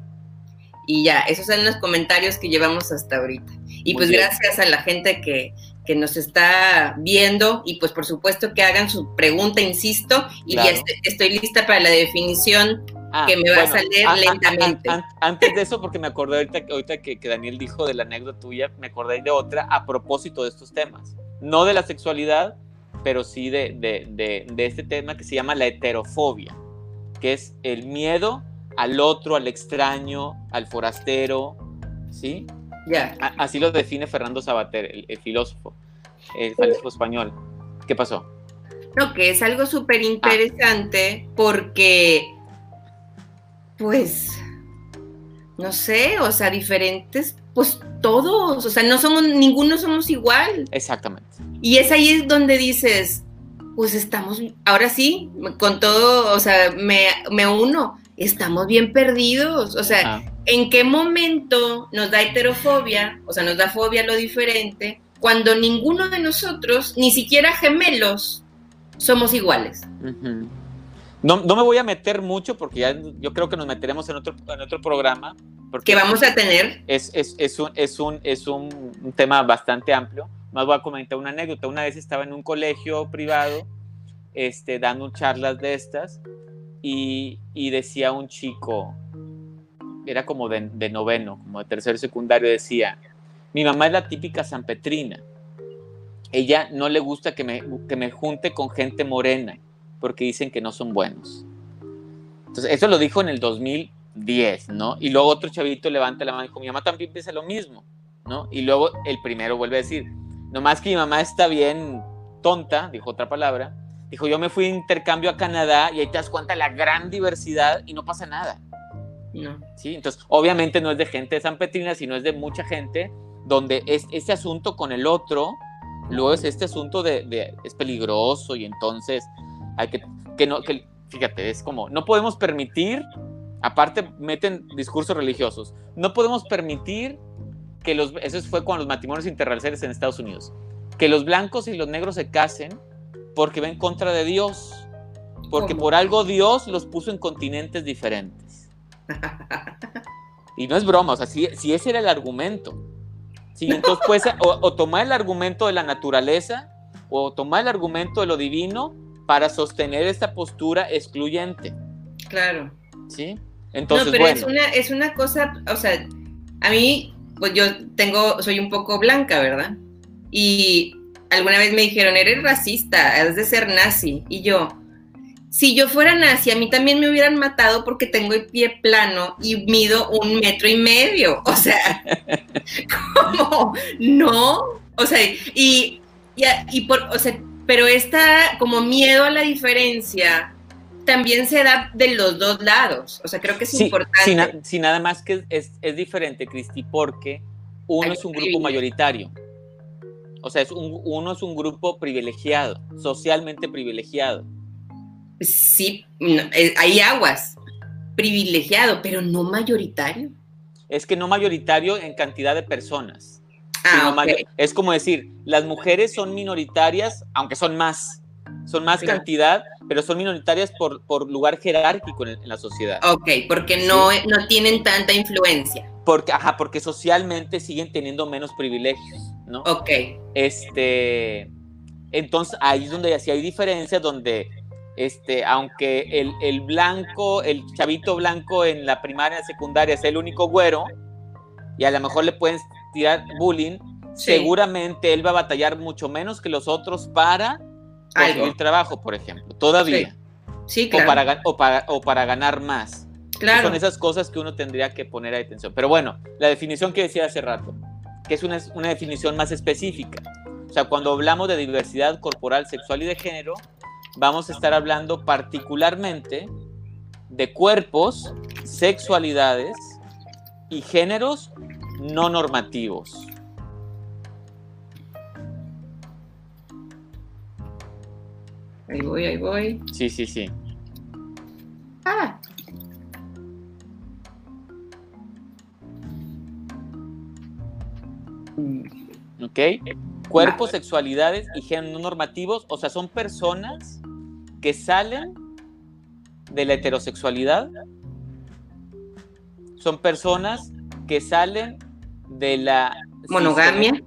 Y ya, esos son los comentarios que llevamos hasta ahorita. Y pues gracias a la gente que, nos está viendo y pues por supuesto que hagan su pregunta, insisto, y ya estoy, lista para la definición ah, que me va a salir lentamente. antes de eso, porque me acordé ahorita, ahorita que, Daniel dijo de la anécdota tuya, me acordé de otra a propósito de estos temas. No de la sexualidad, pero sí de, de este tema que se llama la heterofobia, que es el miedo al otro, al extraño, al forastero, ¿sí? Ya. Así lo define Fernando Sabater, el, filósofo, el filósofo español. ¿Qué pasó? No, que es algo súper interesante porque, pues, no sé, o sea, diferentes, pues todos, o sea, no somos, ninguno somos igual. Exactamente. Y es ahí donde dices, pues estamos, ahora sí, con todo, o sea, me, me uno estamos bien perdidos. O sea, ¿en qué momento nos da heterofobia, o sea, nos da fobia a lo diferente, cuando ninguno de nosotros, ni siquiera gemelos, somos iguales? no, me voy a meter mucho porque ya yo creo que nos meteremos en otro, en otro programa. Porque que vamos a tener. Es, es, es, un, es, un, es un, tema bastante amplio. Más voy a comentar una anécdota. Una vez estaba en un colegio privado este, dando charlas de estas y, decía un chico, era como de, noveno, como de tercero secundario, decía, mi mamá es la típica sanpetrina. Ella no le gusta que me, que me junte con gente morena, porque dicen que no son buenos. Entonces, eso lo dijo en el 2010, ¿no? Y luego otro chavito levanta la mano y dijo, mi mamá también piensa lo mismo. ¿no? Y luego el primero vuelve a decir, nomás que mi mamá está bien tonta, dijo otra palabra, dijo, yo me fui de intercambio a Canadá y ahí te das cuenta de la gran diversidad y no pasa nada. No. ¿Sí? Entonces, obviamente no es de gente de San Petrina, sino es de mucha gente donde es, este asunto con el otro, luego es este asunto de, es peligroso y entonces hay que, que no, que, fíjate, es como, no podemos permitir, aparte meten discursos religiosos, no podemos permitir que los, eso fue con los matrimonios interraciales en Estados Unidos, que los blancos y los negros se casen porque ven contra de Dios, porque por algo Dios los puso en continentes diferentes. Y no es broma, o sea, si, ese era el argumento. Sí, entonces pues, o, tomar el argumento de la naturaleza o tomar el argumento de lo divino para sostener esta postura excluyente. Claro. ¿Sí? Entonces, no, pero es, una, es una cosa, o sea, a mí, pues yo tengo, soy un poco blanca, ¿verdad? Y alguna vez me dijeron, eres racista, has de ser nazi. Y yo, si yo fuera nazi, a mí también me hubieran matado porque tengo el pie plano y mido un metro y medio. O sea, ¿cómo? No. O sea, y, y, por, o sea, pero esta como miedo a la diferencia también se da de los dos lados. O sea, creo que es importante. Si, nada más que es, es diferente, Cristi, porque uno es un grupo mayoritario. O sea, es un, uno es un grupo privilegiado, socialmente privilegiado sí, eh, hay aguas, privilegiado, pero no mayoritario. Es que no mayoritario en cantidad de personas. Ah, Es como decir, las mujeres son minoritarias, aunque son más, son más cantidad, pero son minoritarias por, por lugar jerárquico en, la sociedad. Ok, porque no, no tienen tanta influencia. Porque, ajá, porque socialmente siguen teniendo menos privilegios, ¿no? Ok. Este, entonces ahí es donde así hay diferencias, donde este, aunque el, blanco, el chavito blanco en la primaria, secundaria es el único güero, y a lo mejor le pueden tirar bullying, seguramente él va a batallar mucho menos que los otros para conseguir trabajo, por ejemplo, todavía. Sí, claro. o, para, o, para, ganar más. Claro. Son esas cosas que uno tendría que poner atención. Pero bueno, la definición que decía hace rato, que es una, una definición más específica. O sea, cuando hablamos de diversidad corporal, sexual y de género, vamos a estar hablando particularmente de cuerpos, sexualidades y géneros no normativos. Ahí voy, ahí voy. Sí, sí, sí. Ah. Ok. Cuerpos, sexualidades y géneros no normativos, o sea, son personas que salen de la heterosexualidad. Son personas que salen de la monogamia.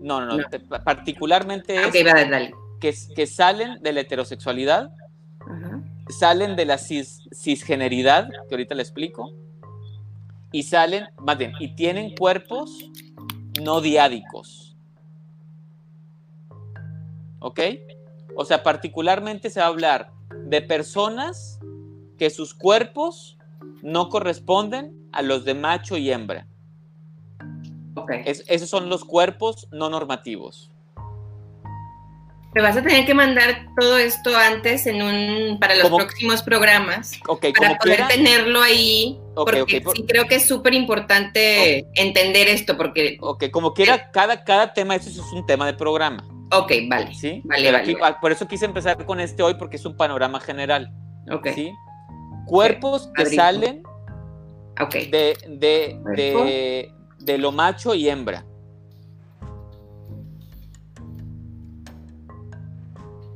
No, no, no, particularmente es que, que, salen de la heterosexualidad, salen de la cisgeneridad, que ahorita le explico, y salen, más bien, y tienen cuerpos no diádicos. ¿Ok? O sea, particularmente se va a hablar de personas que sus cuerpos no corresponden a los de macho y hembra. Okay. esos son los cuerpos no normativos. Te vas a tener que mandar todo esto antes en un para los próximos programas okay, para poder tenerlo ahí porque sí creo que es súper importante entender esto porque ok como quiera cada cada tema eso es un tema de programa Ok, vale. ¿Sí? Vale, vale, Por eso quise empezar con este hoy, porque es un panorama general. Ok. ¿Sí? Cuerpos que salen de, de, de, lo macho y hembra.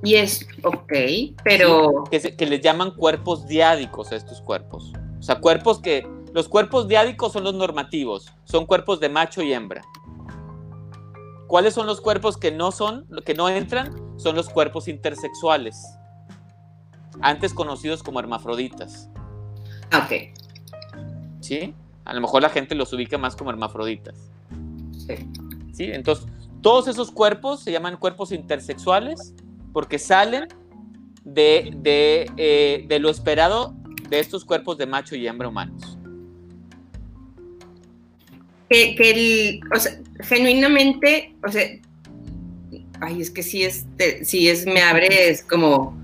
Y es, ok, pero... que, que les llaman cuerpos diádicos a estos cuerpos. O sea, cuerpos que... Los cuerpos diádicos son los normativos, son cuerpos de macho y hembra. ¿Cuáles son los cuerpos que no son, que no entran? Son los cuerpos intersexuales, antes conocidos como hermafroditas. Ok. ¿Sí? A lo mejor la gente los ubica más como hermafroditas. Sí. ¿Sí? Entonces, todos esos cuerpos se llaman cuerpos intersexuales porque salen de, de, eh, de lo esperado de estos cuerpos de macho y hembra humanos. que, que el, o sea, genuinamente, o sea, ay, es que sí es, si es, me abre, es como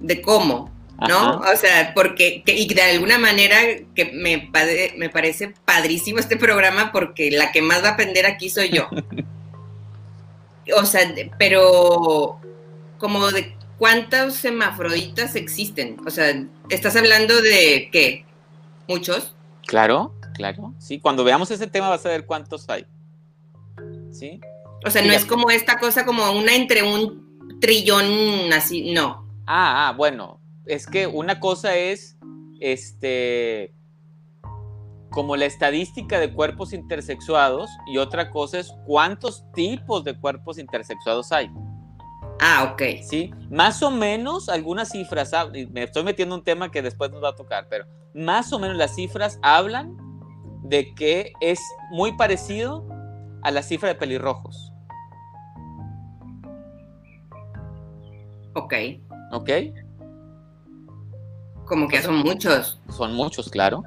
de cómo, ¿no? O sea, porque, y de alguna manera que me, me parece padrísimo este programa porque la que más va a aprender aquí soy yo. o sea, pero como de cuántos semafroditas existen. O sea, estás hablando de qué? ¿Muchos? Claro, claro. Sí, cuando veamos ese tema vas a ver cuántos hay. ¿Sí? O sea, no es como esta cosa como una entre un trillón así, no. Ah, ah, bueno, es que una cosa es este como la estadística de cuerpos intersexuados y otra cosa es cuántos tipos de cuerpos intersexuados hay. Ah, ok. Sí, más o menos algunas cifras, me estoy metiendo un tema que después nos va a tocar, pero más o menos las cifras hablan de que es muy parecido a la cifra de pelirrojos. Ok. Ok. Como que son muchos. Son muchos, claro.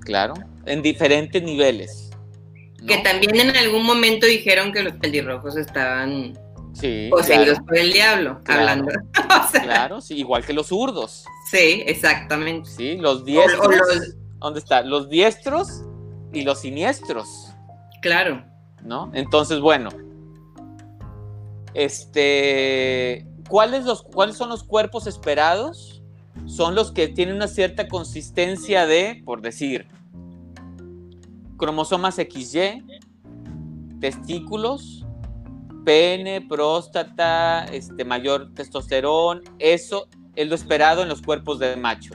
Claro. En diferentes niveles. Que también en algún momento dijeron que los pelirrojos estaban sí, poseídos por el diablo, hablando. claro, sí, igual que los zurdos. Sí, exactamente. Sí, los diestros. ¿Dónde está? Los diestros y los siniestros. Claro. ¿No? Entonces, bueno. Este. ¿Cuáles, los, ¿Cuáles son los cuerpos esperados? Son los que tienen una cierta consistencia de, por decir, cromosomas XY, testículos, pene, próstata, este, mayor testosterón, eso es lo esperado en los cuerpos de macho.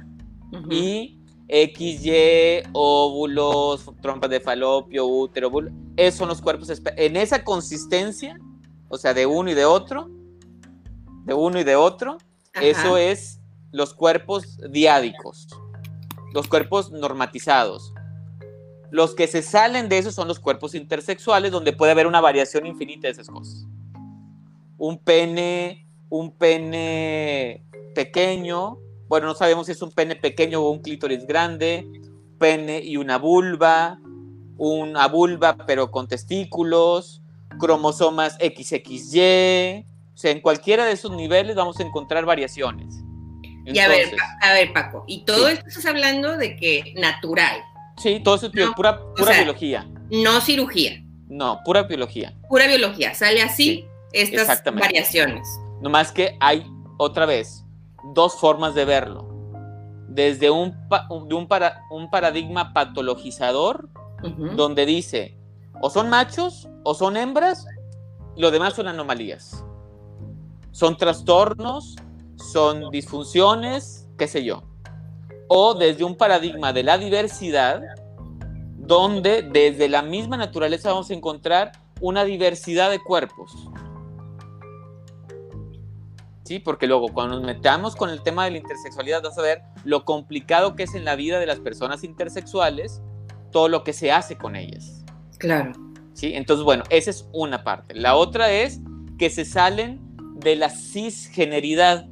Y XY, óvulos, trompas de falopio, útero, esos son los cuerpos en esa consistencia, o sea, de uno y de otro, de uno y de otro, eso es los cuerpos diádicos, los cuerpos normatizados. Los que se salen de eso son los cuerpos intersexuales, donde puede haber una variación infinita de esas cosas. Un pene, un pene pequeño, bueno, no sabemos si es un pene pequeño o un clítoris grande, pene y una vulva, una vulva pero con testículos, cromosomas XXY, o sea, en cualquiera de esos niveles vamos a encontrar variaciones. y a ver, a ver, Paco, y todo esto estás hablando de que natural. Sí, todo eso es pura, pura biología. No cirugía. No, pura biología. Pura biología. Sale así estas variaciones. No más que hay, otra vez, dos formas de verlo. Desde un, un, para, un paradigma patologizador, donde dice, o son machos, o son hembras, y lo demás son anomalías. Son trastornos, son disfunciones, qué sé yo o desde un paradigma de la diversidad, donde desde la misma naturaleza vamos a encontrar una diversidad de cuerpos. Sí, porque luego cuando nos metamos con el tema de la intersexualidad vas a ver lo complicado que es en la vida de las personas intersexuales todo lo que se hace con ellas. Claro. Sí, entonces bueno, esa es una parte. La otra es que se salen de la cisgeneridad.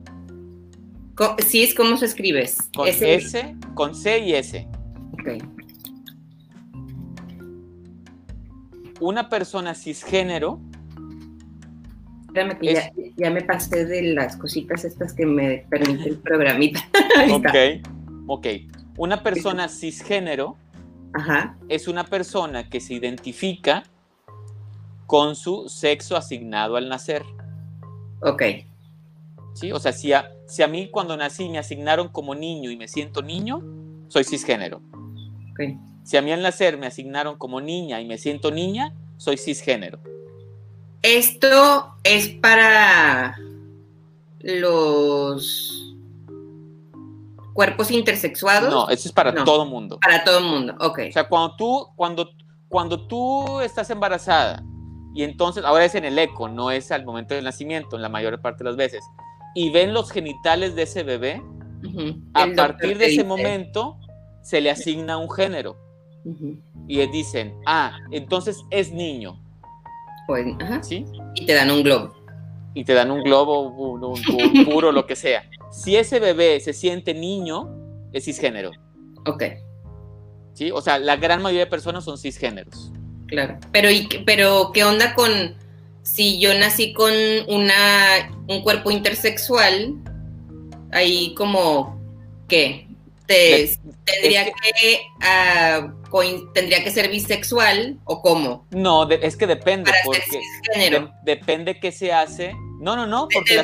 ¿Cis cómo se escribe? Con S, con C y S. Ok. Una persona cisgénero. Espérame que ya, me pasé de las cositas estas que me permite el programita. ok, ok. Una persona cisgénero es una persona que se identifica con su sexo asignado al nacer. Ok. ¿Sí? O sea, si a, si a mí cuando nací me asignaron como niño y me siento niño, soy cisgénero. Si a mí al nacer me asignaron como niña y me siento niña, soy cisgénero. Esto es para los cuerpos intersexuados. No, eso es para todo mundo. Para todo mundo, ok. O sea, cuando tú, cuando, cuando tú estás embarazada y entonces, ahora es en el eco, no es al momento del nacimiento, en la mayor parte de las veces, y ven los genitales de ese bebé, a partir de ese momento se le asigna un género. Y dicen, ah, entonces es niño. Pues, ¿Sí? Y te dan un globo. Y te dan un globo, un, puro, lo que sea. Si ese bebé se siente niño, es cisgénero. Ok. ¿Sí? O sea, la gran mayoría de personas son cisgéneros. Claro. Pero, ¿y, pero ¿qué onda con si yo nací con una, un cuerpo intersexual? Ahí como, ¿qué? Te, tendría que, ah, tendría que ser bisexual o cómo? No, es que depende. porque depende qué se hace. No, no, no, porque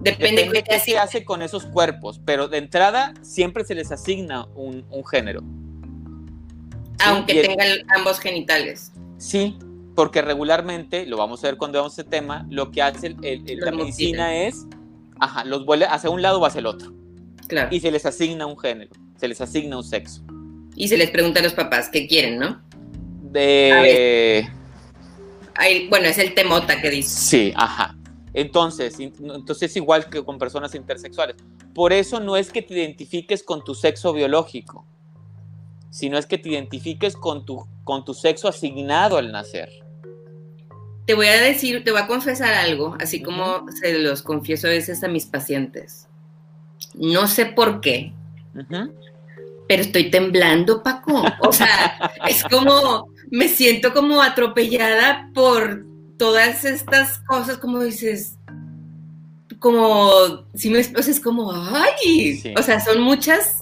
Depende, de qué se hace con esos cuerpos, pero de entrada siempre se les asigna un, género. Aunque tengan ambos genitales. Sí, porque regularmente, lo vamos a ver cuando veamos ese tema, lo que hace la medicina es, ajá, los vuelve hacia un lado o hacia el otro. Claro. Y se les asigna un género, se les asigna un sexo. Y se les pregunta a los papás qué quieren, ¿no? De... bueno, es el temota que dice. Sí, ajá. Entonces, entonces es igual que con personas intersexuales. Por eso no es que te identifiques con tu sexo biológico, sino es que te identifiques con tu, con tu sexo asignado al nacer. Te voy a decir, te voy a confesar algo, así como se los confieso a veces a mis pacientes. No sé por qué, pero estoy temblando, Paco. O sea, es como, me siento como atropellada por todas estas cosas, como dices, como, si me es como, ay, o sea, son muchas,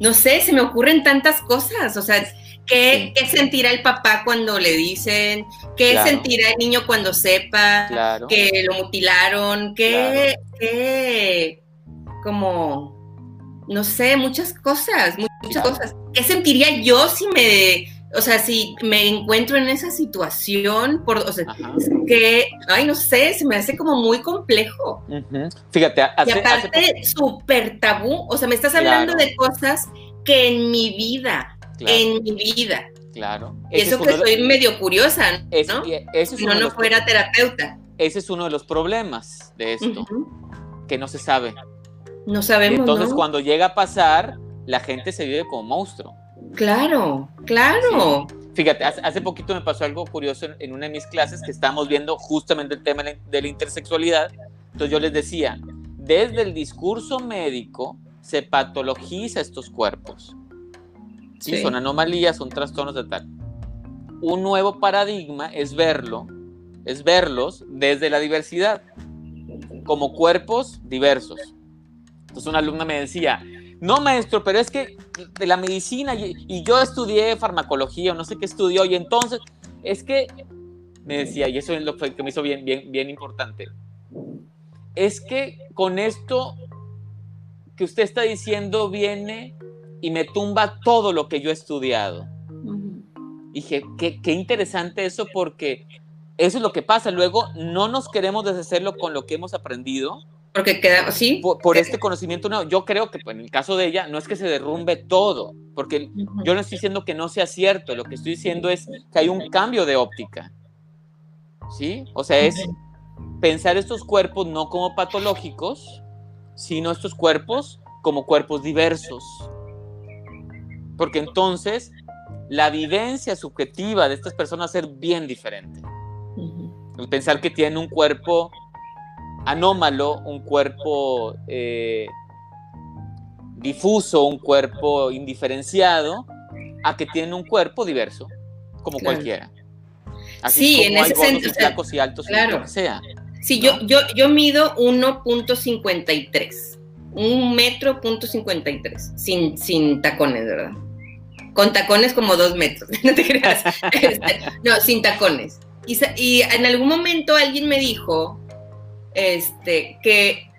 no sé, se me ocurren tantas cosas, o sea, ¿qué, sentirá el papá cuando le dicen? ¿Qué sentirá el niño cuando sepa que lo mutilaron? ¿Qué, qué, como, no sé, muchas cosas, muchas cosas. ¿Qué sentiría yo si me o sea, si me encuentro en esa situación, por, o sea, que, ay, no sé, se me hace como muy complejo. Fíjate, hace, y aparte, súper tabú, o sea, me estás hablando de cosas que en mi vida, en mi vida. Claro. eso que soy medio curiosa, ¿no? si no, no fuera terapeuta. Ese es uno de los problemas de esto, que no se sabe. No sabemos. Entonces, cuando llega a pasar, la gente se vive como monstruo. Claro, claro. Fíjate, hace, poquito me pasó algo curioso en, una de mis clases que estábamos viendo justamente el tema de la intersexualidad. Entonces yo les decía, desde el discurso médico se patologiza estos cuerpos. ¿Sí? Son anomalías, son trastornos de tal. Un nuevo paradigma es verlo, es verlos desde la diversidad, como cuerpos diversos. Entonces una alumna me decía, no, maestro, pero es que de la medicina y, yo estudié farmacología o no sé qué estudió y entonces es que me decía, y eso es lo que me hizo bien, bien, bien importante, es que con esto que usted está diciendo viene y me tumba todo lo que yo he estudiado. Dije, qué, qué interesante eso porque eso es lo que pasa. Luego no nos queremos deshacerlo con lo que hemos aprendido porque queda, sí. Por, este conocimiento no, yo creo que en el caso de ella no es que se derrumbe todo, porque yo no estoy diciendo que no sea cierto, lo que estoy diciendo es que hay un cambio de óptica. ¿Sí? O sea, es pensar estos cuerpos no como patológicos, sino estos cuerpos como cuerpos diversos. Porque entonces la vivencia subjetiva de estas personas va a ser bien diferente. Pensar que tienen un cuerpo anómalo, un cuerpo eh, difuso, un cuerpo indiferenciado, a que tiene un cuerpo diverso, como cualquiera. Así sí, en ese sentido. y altos claro. sea. Sí, yo, yo, yo mido 1.53. Un metro punto 53. Sin, sin tacones, ¿verdad? Con tacones como dos metros. no te creas. Este, no, sin tacones. Y, y en algún momento alguien me dijo este, que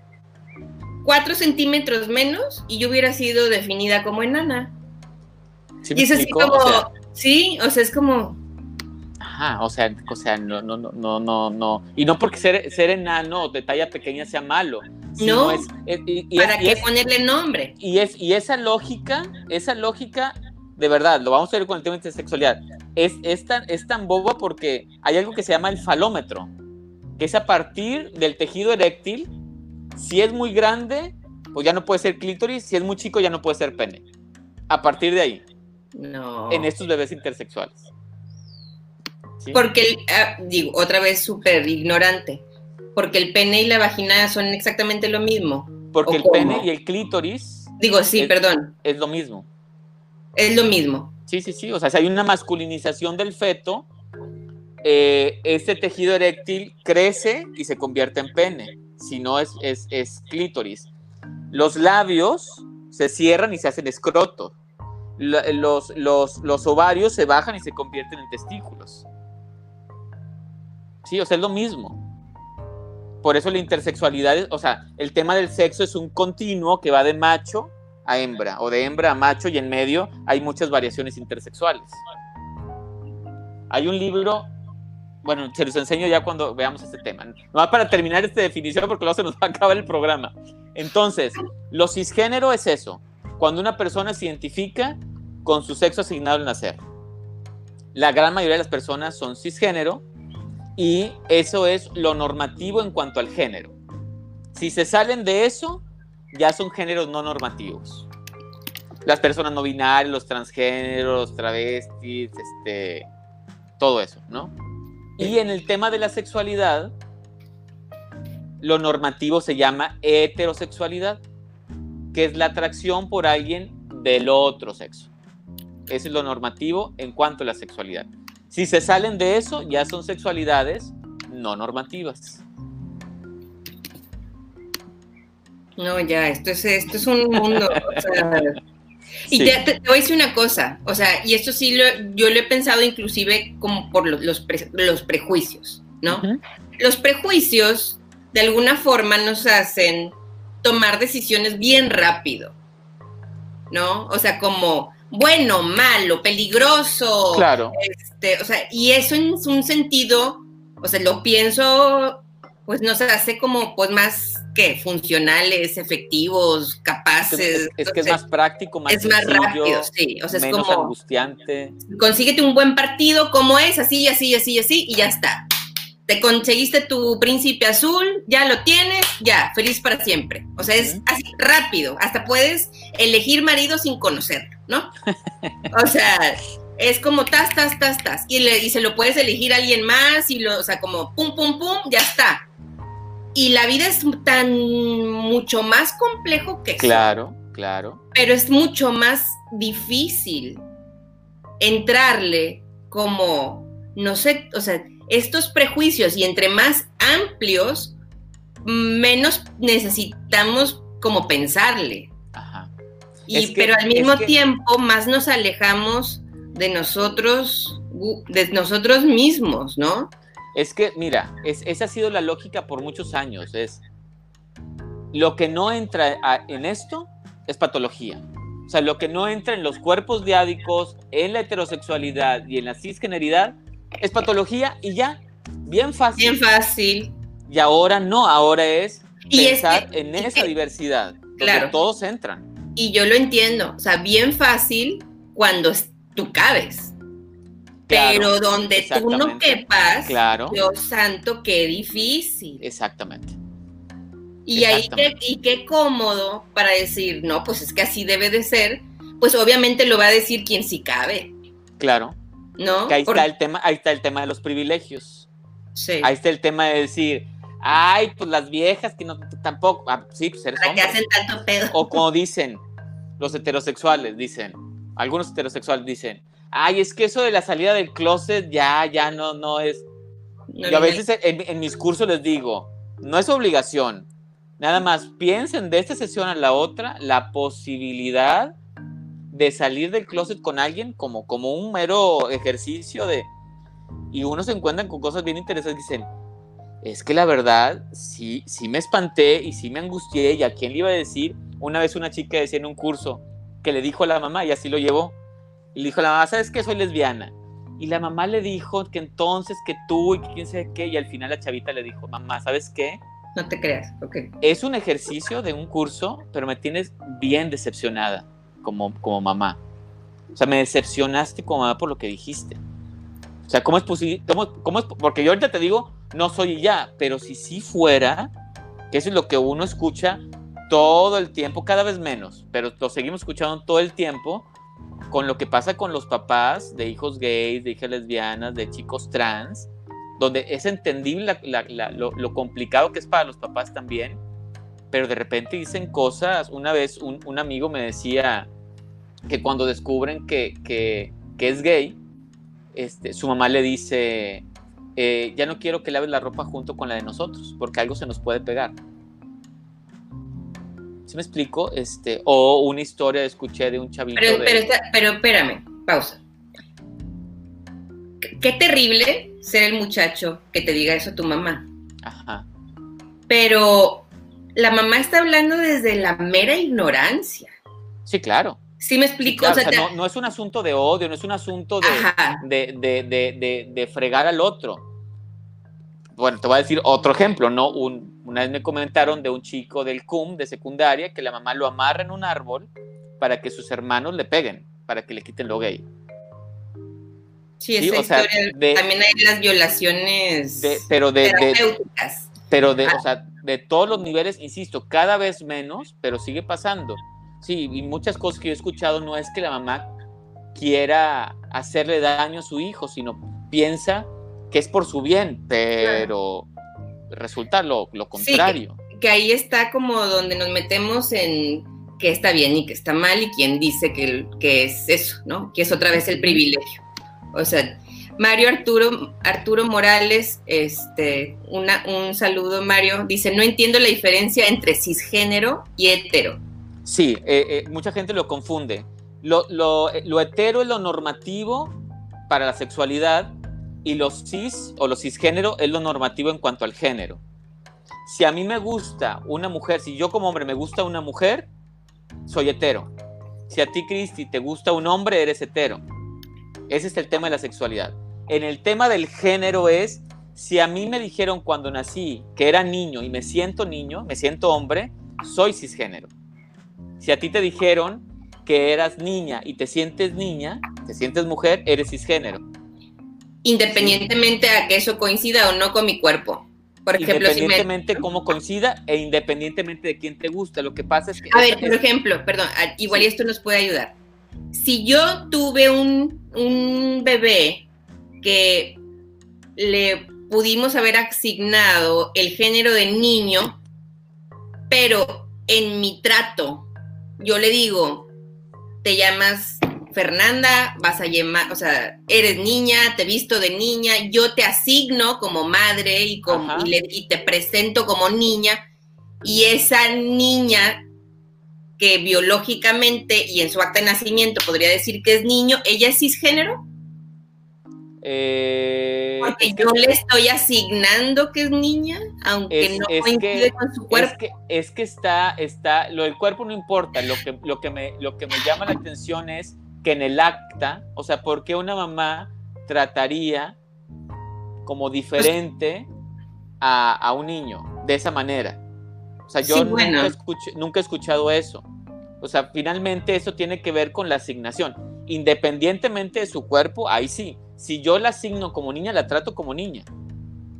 cuatro centímetros menos y yo hubiera sido definida como enana. y es así como, sí, o sea, es como... Ajá, o sea, o sea, no, no, no, no, no, Y no porque ser, ser enano de talla pequeña sea malo. No, es, ¿para qué ponerle nombre? Y, es, y esa lógica, esa lógica, de verdad, lo vamos a ver con el tema de intersexualidad, es, es, tan, es tan boba porque hay algo que se llama el falómetro que es a partir del tejido eréctil. Si es muy grande, pues ya no puede ser clítoris, si es muy chico ya no puede ser pene. A partir de ahí. No. En estos bebés intersexuales. Porque, ah, digo, otra vez súper ignorante. Porque el pene y la vagina son exactamente lo mismo. Porque el pene y el clítoris. Digo, sí, perdón. Es lo mismo. Es lo mismo. Sí, sí, sí. O sea, si hay una masculinización del feto, eh, este tejido eréctil crece y se convierte en pene. Si no, es, es, es clítoris. Los labios se cierran y se hacen escroto. Los, los, los ovarios se bajan y se convierten en testículos. Sí, o sea, es lo mismo. Por eso la intersexualidad, es, o sea, el tema del sexo es un continuo que va de macho a hembra o de hembra a macho y en medio hay muchas variaciones intersexuales. Hay un libro, bueno, se los enseño ya cuando veamos este tema. No va para terminar esta definición porque luego se nos va a acabar el programa. Entonces, lo cisgénero es eso, cuando una persona se identifica con su sexo asignado al nacer. La gran mayoría de las personas son cisgénero y eso es lo normativo en cuanto al género. Si se salen de eso, ya son géneros no normativos. Las personas no binarias, los transgéneros, los travestis, este, todo eso, ¿no? Y en el tema de la sexualidad, lo normativo se llama heterosexualidad, que es la atracción por alguien del otro sexo. Eso es lo normativo en cuanto a la sexualidad. Si se salen de eso, ya son sexualidades no normativas. No, ya, esto es, esto es un mundo. y te, voy a decir una cosa, o sea, y esto sí lo, yo lo he pensado inclusive como por los, los, prejuicios, ¿no? Los prejuicios de alguna forma nos hacen tomar decisiones bien rápido, ¿no? O sea, como bueno, malo, peligroso. Claro. Este, o sea, y eso en un sentido, o sea, lo pienso, pues nos hace como pues más que funcionales, efectivos, capaces. Es, que es más práctico, más Es más rápido, sí. O sea, menos es como, angustiante. Consíguete un buen partido como es, así, así, así, así, y ya está te conseguiste tu príncipe azul, ya lo tienes, ya, feliz para siempre. O sea, es así rápido, hasta puedes elegir marido sin conocerlo, ¿no? o sea, es como tas, tas, tas, tas. Y, le, y se lo puedes elegir a alguien más y lo, o sea, como pum, pum, pum, ya está. Y la vida es tan mucho más complejo que eso. Claro, claro. Pero es mucho más difícil entrarle como, no sé, o sea, estos prejuicios y entre más amplios, menos necesitamos como pensarle. Y, pero al mismo tiempo, más nos alejamos de nosotros, de nosotros mismos, ¿no? Es que, mira, esa ha sido la lógica por muchos años. Es lo que no entra en esto es patología. O sea, lo que no entra en los cuerpos diádicos, en la heterosexualidad y en la cisgeneridad es patología y ya, bien fácil. Bien fácil. Y ahora no, ahora es pensar en esa diversidad, claro. todos entran. Y yo lo entiendo, o sea, bien fácil cuando tú cabes. Pero donde tú no quepas, claro. Dios santo, qué difícil. Exactamente. Y ahí qué, y qué cómodo para decir, no, pues es que así debe de ser, pues obviamente lo va a decir quien sí cabe. Claro. ¿No? ahí, está el tema, ahí está el tema de los privilegios. Sí. Ahí está el tema de decir, ay, pues las viejas que no tampoco, ah, sí, pues eres que hacen tanto pedo. O como dicen los heterosexuales, dicen, algunos heterosexuales dicen, ay, es que eso de la salida del closet ya, ya no, no es. Yo a veces en, en, mis cursos les digo, no es obligación, nada más piensen de esta sesión a la otra la posibilidad de salir del closet con alguien como, como un mero ejercicio de... Y uno se encuentra con cosas bien interesantes. Dicen, es que la verdad, sí, sí me espanté y sí me angustié. ¿Y a quién le iba a decir? Una vez una chica decía en un curso que le dijo a la mamá y así lo llevó. Y le dijo a la mamá, ¿sabes qué? Soy lesbiana. Y la mamá le dijo que entonces que tú y que quién sabe qué. Y al final la chavita le dijo, mamá, ¿sabes qué? No te creas, ok. Es un ejercicio de un curso, pero me tienes bien decepcionada como, como mamá. O sea, me decepcionaste como mamá por lo que dijiste. O sea, ¿cómo es posible? Cómo, es? Porque yo ahorita te digo, no soy ya, pero si sí fuera, que eso es lo que uno escucha todo el tiempo, cada vez menos, pero lo seguimos escuchando todo el tiempo, con lo que pasa con los papás de hijos gays, de hijas lesbianas, de chicos trans, donde es entendible lo, complicado que es para los papás también, pero de repente dicen cosas. Una vez un, amigo me decía, que cuando descubren que, que es gay, este, su mamá le dice, eh, ya no quiero que laves la ropa junto con la de nosotros, porque algo se nos puede pegar. ¿Sí me explico? Este, o una historia escuché de un chavito. Pero, de... pero, espérame, pausa. Qué terrible ser el muchacho que te diga eso a tu mamá. Ajá. Pero la mamá está hablando desde la mera ignorancia. Sí, claro. Sí me explico. no, es un asunto de odio, no es un asunto de, de, fregar al otro. Bueno, te voy a decir otro ejemplo, ¿no? Una vez me comentaron de un chico del CUM de secundaria que la mamá lo amarra en un árbol para que sus hermanos le peguen, para que le quiten lo gay. Sí, esa historia, también hay las violaciones pero de, pero de, o sea, de todos los niveles, insisto, cada vez menos, pero sigue pasando. Sí, y muchas cosas que yo he escuchado no es que la mamá quiera hacerle daño a su hijo, sino piensa que es por su bien, pero resulta lo, contrario. que, ahí está como donde nos metemos en qué está bien y qué está mal y quién dice que, que es eso, ¿no? Que es otra vez el privilegio. O sea, Mario Arturo, Arturo Morales, este, una, un saludo Mario, dice, no entiendo la diferencia entre cisgénero y hetero. Sí, eh, eh, mucha gente lo confunde. Lo, lo, lo, hetero es lo normativo para la sexualidad y los cis o los cisgénero es lo normativo en cuanto al género. Si a mí me gusta una mujer, si yo como hombre me gusta una mujer, soy hetero. Si a ti, Cristi, te gusta un hombre, eres hetero. Ese es el tema de la sexualidad. En el tema del género es, si a mí me dijeron cuando nací que era niño y me siento niño, me siento hombre, soy cisgénero. Si a ti te dijeron que eras niña y te sientes niña, te sientes mujer, eres cisgénero. Independientemente a que eso coincida o no con mi cuerpo. Por ejemplo, independientemente cómo coincida e independientemente de quién te gusta. Lo que pasa es que... A ver, por ejemplo, perdón, igual esto nos puede ayudar. Si yo tuve un, un bebé que le pudimos haber asignado el género de niño, pero en mi trato yo le digo, te llamas Fernanda, vas a llamar, o sea, eres niña, te visto de niña, yo te asigno como madre y, como, y, te presento como niña, y esa niña que biológicamente y en su acta de nacimiento podría decir que es niño, ¿ella es cisgénero? Eh, Porque yo le estoy asignando que es niña, aunque no coincide con su cuerpo. Es que, es que está, está, lo del cuerpo no importa, lo que, lo, que me, lo que me llama la atención es que en el acta, o sea, ¿por qué una mamá trataría como diferente a, un niño de esa manera? O sea, yo nunca, nunca he escuchado eso. O sea, finalmente eso tiene que ver con la asignación. Independientemente de su cuerpo, ahí sí si yo la asigno como niña, la trato como niña.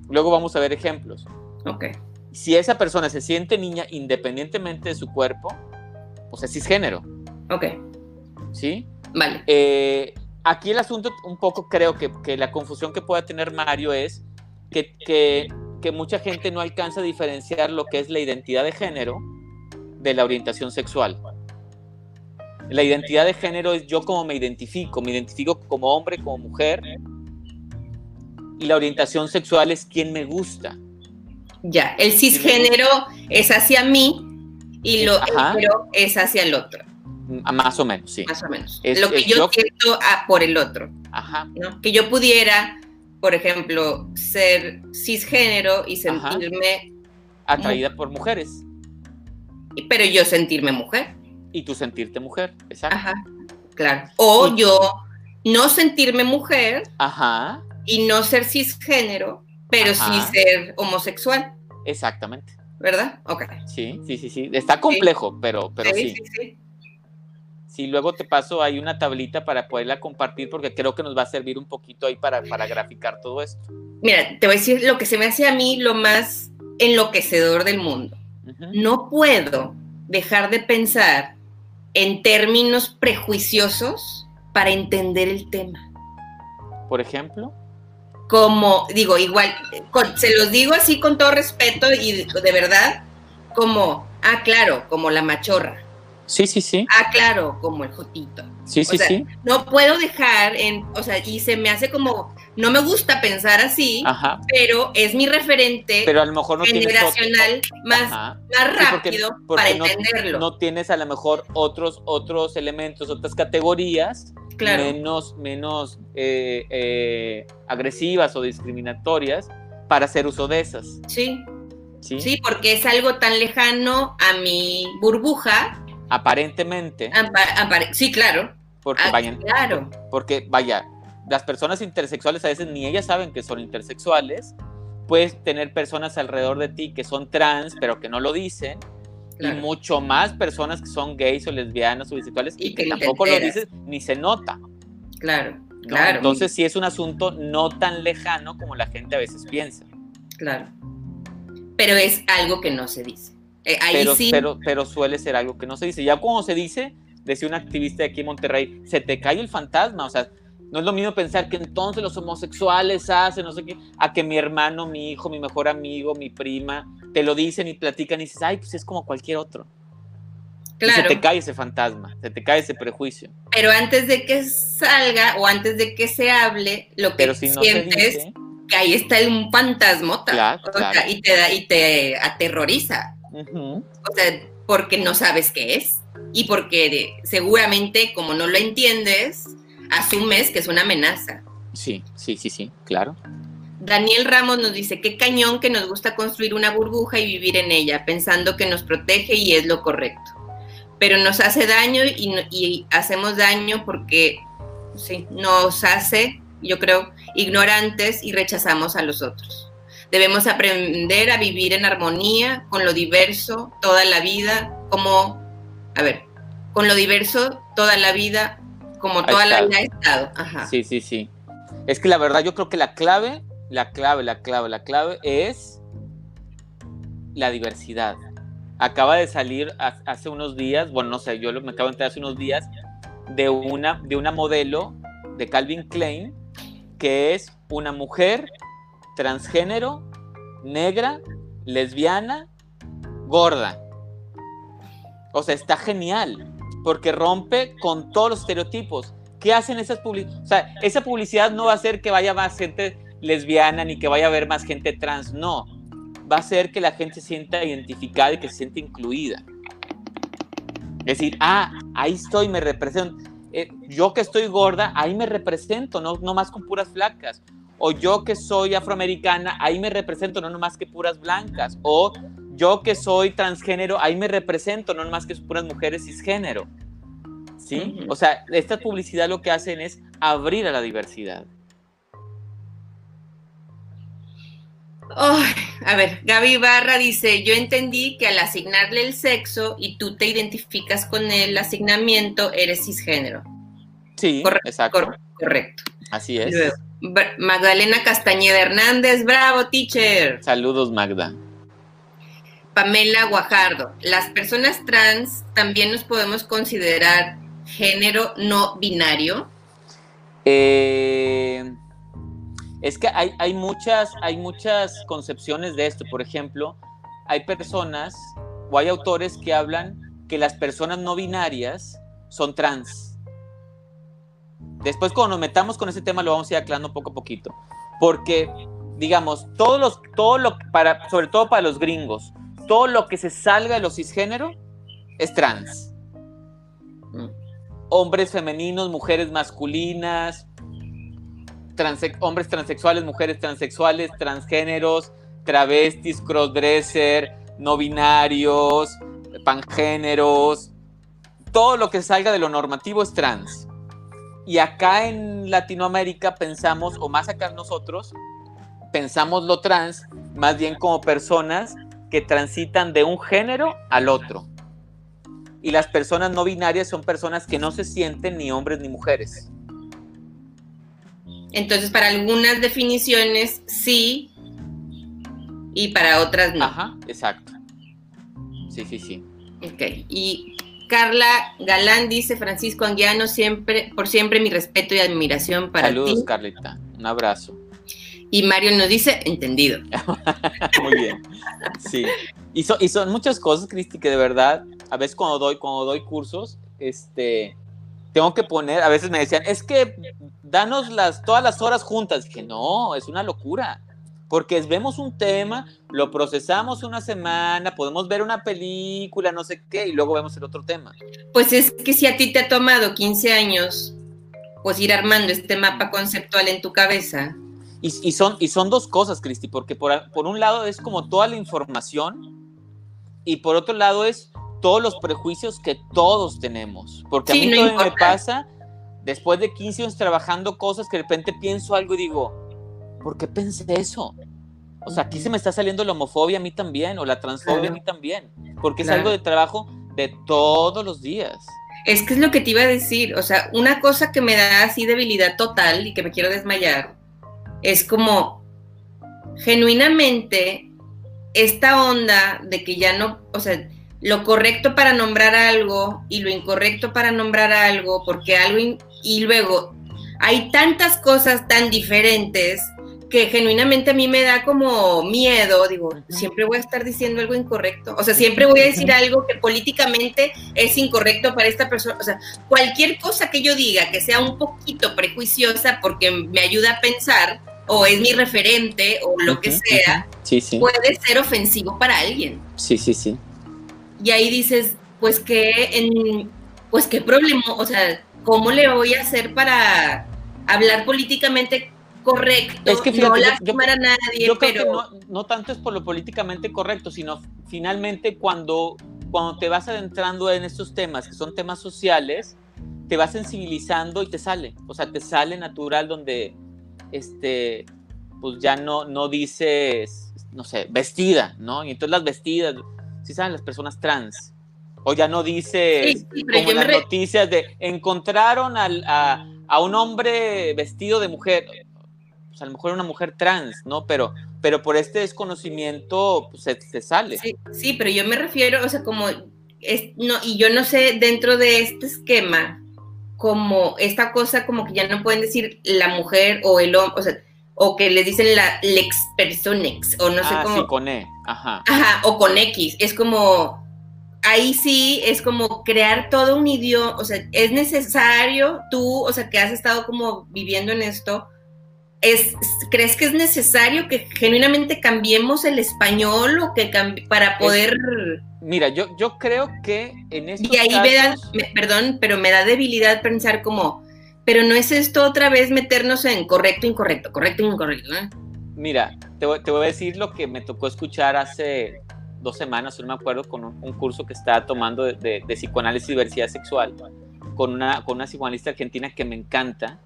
Luego vamos a ver ejemplos. Ok. Si esa persona se siente niña independientemente de su cuerpo, pues es cisgénero. Ok. ¿Sí? Vale. Eh, aquí el asunto, un poco creo que, que, la confusión que pueda tener Mario es que, que, que mucha gente no alcanza a diferenciar lo que es la identidad de género de la orientación sexual. La identidad de género es yo como me identifico, me identifico como hombre, como mujer. Y la orientación sexual es quién me gusta. Ya, el cisgénero es hacia mí y lo hetero es hacia el otro. Más o menos, sí. Más o menos. lo que yo, siento por el otro. Ajá. Que yo pudiera, por ejemplo, ser cisgénero y sentirme... Atraída por mujeres. Pero yo sentirme mujer y tu sentirte mujer, exacto. Ajá, claro. O yo no sentirme mujer Ajá. y no ser cisgénero, pero sí ser homosexual. Exactamente. ¿Verdad? Ok. Sí, sí, sí, sí. Está complejo, pero, pero sí. Sí, sí, sí. luego te paso hay una tablita para poderla compartir porque creo que nos va a servir un poquito ahí para, para graficar todo esto. Mira, te voy a decir lo que se me hace a mí lo más enloquecedor del mundo. No puedo dejar de pensar en términos prejuiciosos para entender el tema. Por ejemplo. Como, digo, igual, se los digo así con todo respeto y de, verdad, como, ah, claro, como la machorra. Sí, sí, sí. Ah, claro, como el Jotito. Sí, sí, sí. No puedo dejar en, o sea, y se me hace como, no me gusta pensar así, pero es mi referente pero a lo mejor no generacional más, más rápido para entenderlo. No tienes a lo mejor otros, otros elementos, otras categorías menos, menos eh, eh, agresivas o discriminatorias para hacer uso de esas. Sí. Sí, porque es algo tan lejano a mi burbuja Aparentemente. sí, claro. Porque, ah, claro. porque, vaya, las personas intersexuales a veces ni ellas saben que son intersexuales. Puedes tener personas alrededor de ti que son trans, pero que no lo dicen. Y mucho más personas que son gays o lesbianas o bisexuales y, que, tampoco lo dicen ni se nota. Claro, claro. Entonces sí es un asunto no tan lejano como la gente a veces piensa. Claro. Pero es algo que no se dice. Eh, pero, pero, pero suele ser algo que no se dice. Ya como se dice, decía un activista de aquí en Monterrey, se te cae el fantasma. O sea, no es lo mismo pensar que entonces los homosexuales hacen, no sé qué, a que mi hermano, mi hijo, mi mejor amigo, mi prima, te lo dicen y platican y dices, ay, pues es como cualquier otro. Claro. Y se te cae ese fantasma, se te cae ese prejuicio. Pero antes de que salga o antes de que se hable, lo que sientes que ahí está un fantasma y te da y te aterroriza. O sea, porque no sabes qué es y porque seguramente como no lo entiendes, asumes que es una amenaza. Sí, sí, sí, sí, claro. Daniel Ramos nos dice, qué cañón que nos gusta construir una burbuja y vivir en ella, pensando que nos protege y es lo correcto. Pero nos hace daño y, y hacemos daño porque sí, nos hace, yo creo, ignorantes y rechazamos a los otros. Debemos aprender a vivir en armonía con lo diverso toda la vida, como, a ver, con lo diverso toda la vida, como toda la vida ha estado. Sí, sí, sí. Es que la verdad yo creo que la clave, la clave, la clave, la clave es la diversidad. Acaba de salir hace unos días, bueno, no sé, yo me acabo de enterar hace unos días de una, de una modelo de Calvin Klein que es una mujer transgénero, negra, lesbiana, gorda. O sea, está genial, porque rompe con todos los estereotipos. ¿Qué hacen esas publicidades? O sea, esa publicidad no va a hacer que vaya más gente lesbiana ni que vaya a haber más gente trans, no. Va a hacer que la gente se sienta identificada y que se sienta incluida. Es decir, ah, ahí estoy, me represento. Eh, yo que estoy gorda, ahí me represento, no, no más con puras flacas o yo que soy afroamericana, ahí me represento, no nomás que puras blancas, o yo que soy transgénero, ahí me represento, no nomás que puras mujeres cisgénero. ¿Sí? O sea, esta publicidad lo que hacen es abrir a la diversidad. a ver, Gaby Barra dice, yo entendí que al asignarle el sexo y tú te identificas con el asignamiento, eres cisgénero. Sí, exacto. correcto. Así es. Magdalena Castañeda Hernández, bravo, teacher. Saludos, Magda. Pamela Guajardo, las personas trans también nos podemos considerar género no binario. Eh, es que hay, hay, muchas, hay muchas concepciones de esto. Por ejemplo, hay personas o hay autores que hablan que las personas no binarias son trans. Después cuando nos metamos con ese tema lo vamos a ir aclarando poco a poquito. Porque, digamos, todos los, todo lo, para, sobre todo para los gringos, todo lo que se salga de los cisgénero es trans. Hombres femeninos, mujeres masculinas, hombres transexuales, mujeres transexuales, transgéneros, travestis, crossdresser, no binarios, pangéneros, todo lo que salga de lo normativo es trans. Y acá en Latinoamérica pensamos, o más acá nosotros, pensamos lo trans más bien como personas que transitan de un género al otro. Y las personas no binarias son personas que no se sienten ni hombres ni mujeres. Entonces, para algunas definiciones sí, y para otras no. Ajá, exacto. Sí, sí, sí. Ok, y Carla Galán dice, Francisco Anguiano, siempre, por siempre mi respeto y admiración para ti. Saludos, Carlita. Un abrazo. Y Mario nos dice, entendido. Muy bien. Sí. Y, son muchas cosas, Cristi, que de verdad a veces cuando doy, cuando doy cursos, este, tengo que poner, a veces me decían, es que danos las, todas las horas juntas. Dije, no, es una locura. Porque vemos un tema, lo procesamos una semana, podemos ver una película, no sé qué, y luego vemos el otro tema. Pues es que si a ti te ha tomado 15 años, pues ir armando este mapa conceptual en tu cabeza. Y, son, y son dos cosas, Cristi, porque por, por un lado es como toda la información, y por otro lado es todos los prejuicios que todos tenemos. Porque a mí no me pasa, después de 15 años trabajando cosas, que de repente pienso algo y digo, ¿por qué pensé eso? O sea, aquí se me está saliendo la homofobia a mí también, o la transfobia a mí también, porque es algo de trabajo de todos los días. Es que es lo que te iba a decir, o sea, una cosa que me da así debilidad total y que me quiero desmayar, es como genuinamente esta onda de que ya no, o sea, lo correcto para nombrar algo y lo incorrecto para nombrar algo, porque algo, y luego hay tantas cosas tan diferentes que genuinamente a mí me da como miedo, digo, siempre voy a estar diciendo algo incorrecto, o sea, siempre voy a decir algo que políticamente es incorrecto para esta persona, o sea, cualquier cosa que yo diga que sea un poquito prejuiciosa porque me ayuda a pensar o es mi referente o lo que sea, puede ser ofensivo para alguien. Sí, sí, sí. Y ahí dices, pues que en pues qué problema, o sea, ¿cómo le voy a hacer para hablar políticamente correcto, es que no lastimar a nadie, yo pero... Creo que no, tanto es por lo políticamente correcto, sino finalmente cuando, cuando te vas adentrando en estos temas, que son temas sociales, te vas sensibilizando y te sale, o sea, te sale natural donde, este, pues ya no, no dices, no sé, vestida, ¿no? Y entonces las vestidas, sí saben las personas trans, o ya no dices como las noticias de encontraron al, a, a un hombre vestido de mujer pues a lo mejor una mujer trans, ¿no? Pero, pero por este desconocimiento pues, se, sale. Sí, pero yo me refiero, o sea, como, es, no, y yo no sé dentro de este esquema, como esta cosa como que ya no pueden decir la mujer o el hombre, o sea, o que le dicen la lex personex, o no sé ah, cómo. Sí, con E, ajá. Ajá, o con X, es como, ahí sí es como crear todo un idioma, o sea, es necesario tú, o sea, que has estado como viviendo en esto, ¿crees que es necesario que genuinamente cambiemos el español o que para poder... mira, yo, yo creo que en estos Y ahí me da, perdón, pero me da debilidad pensar como, pero no es esto otra vez meternos en correcto, incorrecto, correcto, incorrecto. Mira, te voy, a decir lo que me tocó escuchar hace dos semanas, no me acuerdo, con un, curso que estaba tomando de, de, de, psicoanálisis y diversidad sexual, con una, con una psicoanalista argentina que me encanta,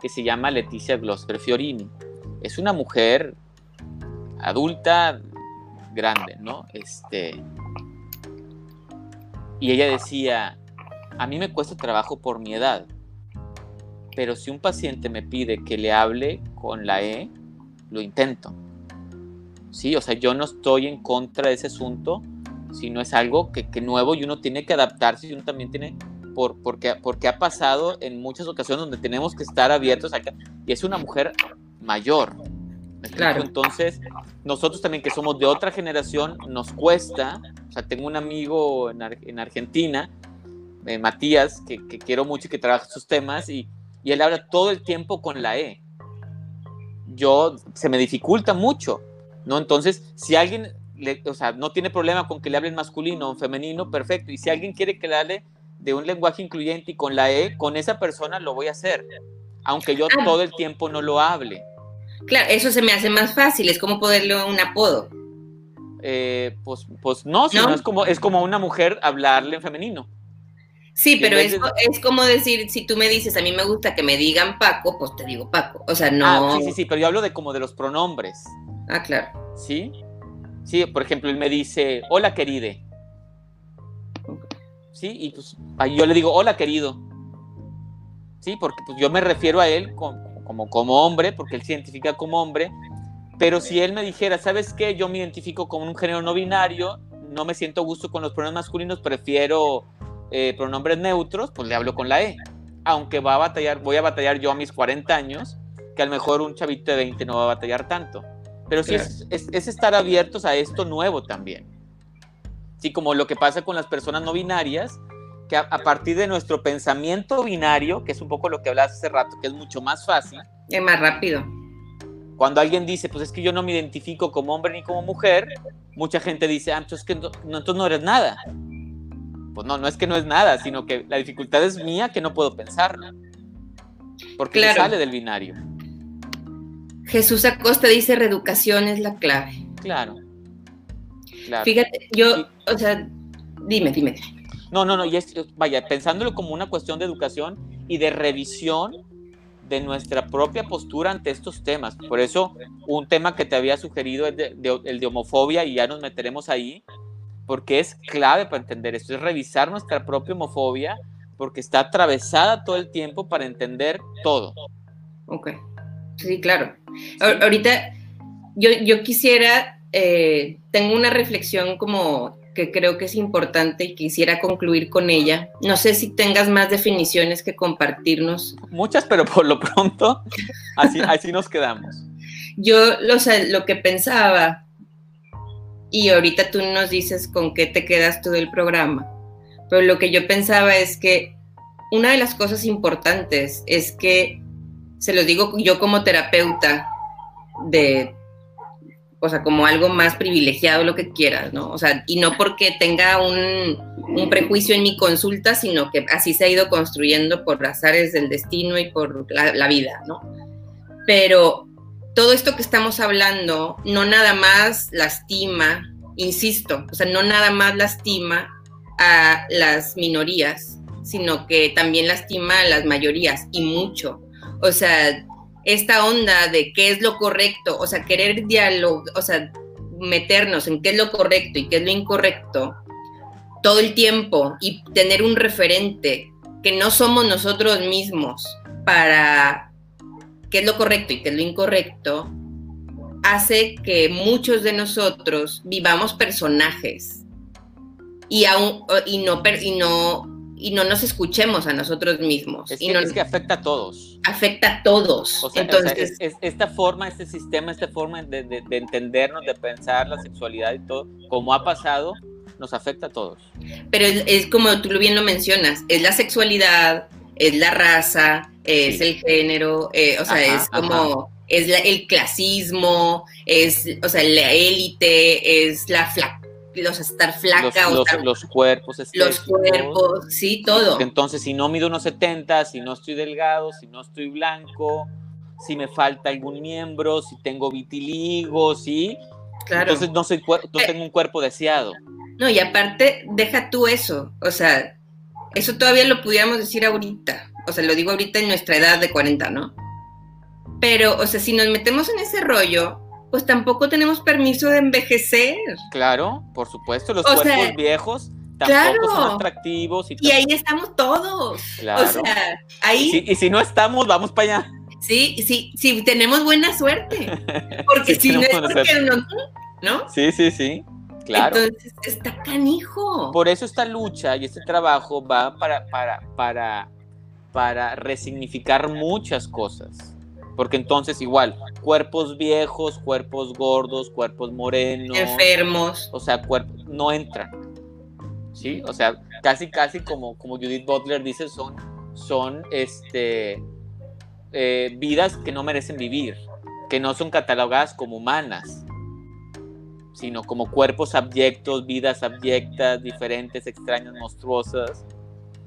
que se llama Leticia Glosper Fiorini. Es una mujer adulta, grande, ¿no? Este, y ella decía, a mí me cuesta trabajo por mi edad, pero si un paciente me pide que le hable con la E, lo intento. Sí, o sea, yo no estoy en contra de ese asunto, sino es algo que, que nuevo y uno tiene que adaptarse y uno también tiene por, porque, porque ha pasado en muchas ocasiones donde tenemos que estar abiertos acá, y es una mujer mayor. Claro. Entonces, nosotros también que somos de otra generación, nos cuesta, o sea, tengo un amigo en, en Argentina, eh, Matías, que, que, quiero mucho y que trabaja estos temas, y, y él habla todo el tiempo con la E. Yo, se me dificulta mucho, ¿no? Entonces, si alguien, le, o sea, no tiene problema con que le hablen masculino o femenino, perfecto, y si alguien quiere que le hable de un lenguaje incluyente y con la E, con esa persona lo voy a hacer, aunque yo ah. todo el tiempo no lo hable. Claro, eso se me hace más fácil, es como poderle un apodo. Eh, pues, pues no, sino Es, como, es como una mujer hablarle en femenino. Sí, pero es, es, como decir, si tú me dices, a mí me gusta que me digan Paco, pues te digo Paco. O sea, no. Ah, sí, sí, sí, pero yo hablo de como de los pronombres. Ah, claro. ¿Sí? Sí, por ejemplo, él me dice, hola queride. ¿Sí? Y pues ahí yo le digo, hola querido, ¿sí? Porque pues yo me refiero a él como, como, como hombre, porque él se identifica como hombre, pero si él me dijera, ¿sabes qué? Yo me identifico como un género no binario, no me siento gusto con los pronombres masculinos, prefiero eh, pronombres neutros, pues le hablo con la E. Aunque va a batallar, voy a batallar yo a mis 40 años, que a lo mejor un chavito de 20 no va a batallar tanto. Pero sí es, es, es estar abiertos a esto nuevo también. Sí, como lo que pasa con las personas no binarias, que a, partir de nuestro pensamiento binario, que es un poco lo que hablabas hace rato, que es mucho más fácil. Es más rápido. Cuando alguien dice, pues es que yo no me identifico como hombre ni como mujer, mucha gente dice, ah, entonces, que no, entonces no eres nada. Pues no, no es que no es nada, sino que la dificultad es mía que no puedo pensarlo. Porque sale del binario. Jesús Acosta dice, reeducación es la clave. Claro. Fíjate, yo, o sea, dime, dime. No, no, no, y es, vaya, pensándolo como una cuestión de educación y de revisión de nuestra propia postura ante estos temas. Por eso, un tema que te había sugerido es el de homofobia y ya nos meteremos ahí, porque es clave para entender esto, es revisar nuestra propia homofobia, porque está atravesada todo el tiempo para entender todo. Ok, sí, claro. Ahorita yo, yo quisiera, eh, tengo una reflexión como que creo que es importante y quisiera concluir con ella. No sé si tengas más definiciones que compartirnos. Muchas, pero por lo pronto, así, así nos quedamos. Yo lo, lo que pensaba, y ahorita tú nos dices con qué te quedas tú del programa, pero lo que yo pensaba es que una de las cosas importantes es que, se lo digo yo como terapeuta de o sea, como algo más privilegiado, lo que quieras, ¿no? O sea, y no porque tenga un, prejuicio en mi consulta, sino que así se ha ido construyendo por azares del destino y por la, vida, ¿no? Pero todo esto que estamos hablando no nada más lastima, insisto, o sea, no nada más lastima a las minorías, sino que también lastima a las mayorías y mucho. O sea, esta onda de qué es lo correcto, o sea, querer dialogar, o sea, meternos en qué es lo correcto y qué es lo incorrecto todo el tiempo y tener un referente que no somos nosotros mismos para qué es lo correcto y qué es lo incorrecto, hace que muchos de nosotros vivamos personajes. Y, aún, y, no, y no y no nos escuchemos a nosotros mismos. Es que, es que afecta a todos. Afecta a todos. Entonces, esta forma, este sistema, esta forma de, entendernos, de pensar la sexualidad y todo, como ha pasado, nos afecta a todos. Pero es, como tú bien lo mencionas, es la sexualidad, es la raza, es el género, eh, o sea, es como... Es el clasismo, es, o sea, la élite, es la flaca los estar flaca los, o los cuerpos los cuerpos sí todo. Entonces si no mido unos 70 si no estoy delgado si no estoy blanco si me falta algún miembro si tengo vitiligo sí claro. entonces no soy no eh, tengo un cuerpo deseado. No y aparte deja tú eso o sea eso todavía lo pudiéramos decir ahorita o sea lo digo ahorita en nuestra edad de 40 no pero o sea si nos metemos en ese rollo pues tampoco tenemos permiso de envejecer. Claro, por supuesto, los cuerpos viejos tampoco son atractivos. Y, ahí estamos todos. Claro. O sea, ahí... Y si, no estamos, vamos para allá. Sí, sí, sí, tenemos buena suerte. Porque si no es porque no, ¿no? Sí, sí, sí. Claro. Entonces está canijo. Por eso esta lucha y este trabajo va para, para, para, para resignificar muchas cosas. Porque entonces igual, cuerpos viejos, cuerpos gordos, cuerpos morenos. Enfermos. O sea, cuerpos no entran. ¿Sí? O sea, casi, casi como, como Judith Butler dice, son, son este, eh, vidas que no merecen vivir, que no son catalogadas como humanas, sino como cuerpos abyectos, vidas abyectas, diferentes, extrañas, monstruosas.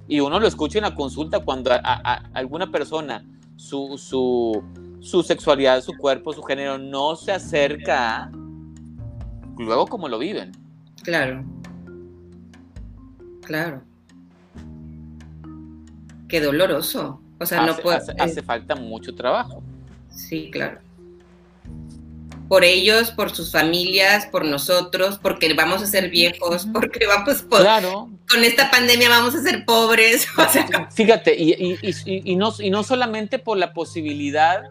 Y uno lo escucha en la consulta cuando a alguna persona su, su, su sexualidad, su cuerpo, su género no se acerca luego como lo viven. Claro. Claro. Qué doloroso. O sea, no puede. hace falta mucho trabajo. Sí, claro por ellos, por sus familias, por nosotros, porque vamos a ser viejos, porque vamos claro. con esta pandemia vamos a ser pobres. Fíjate, y, no, y no solamente por la posibilidad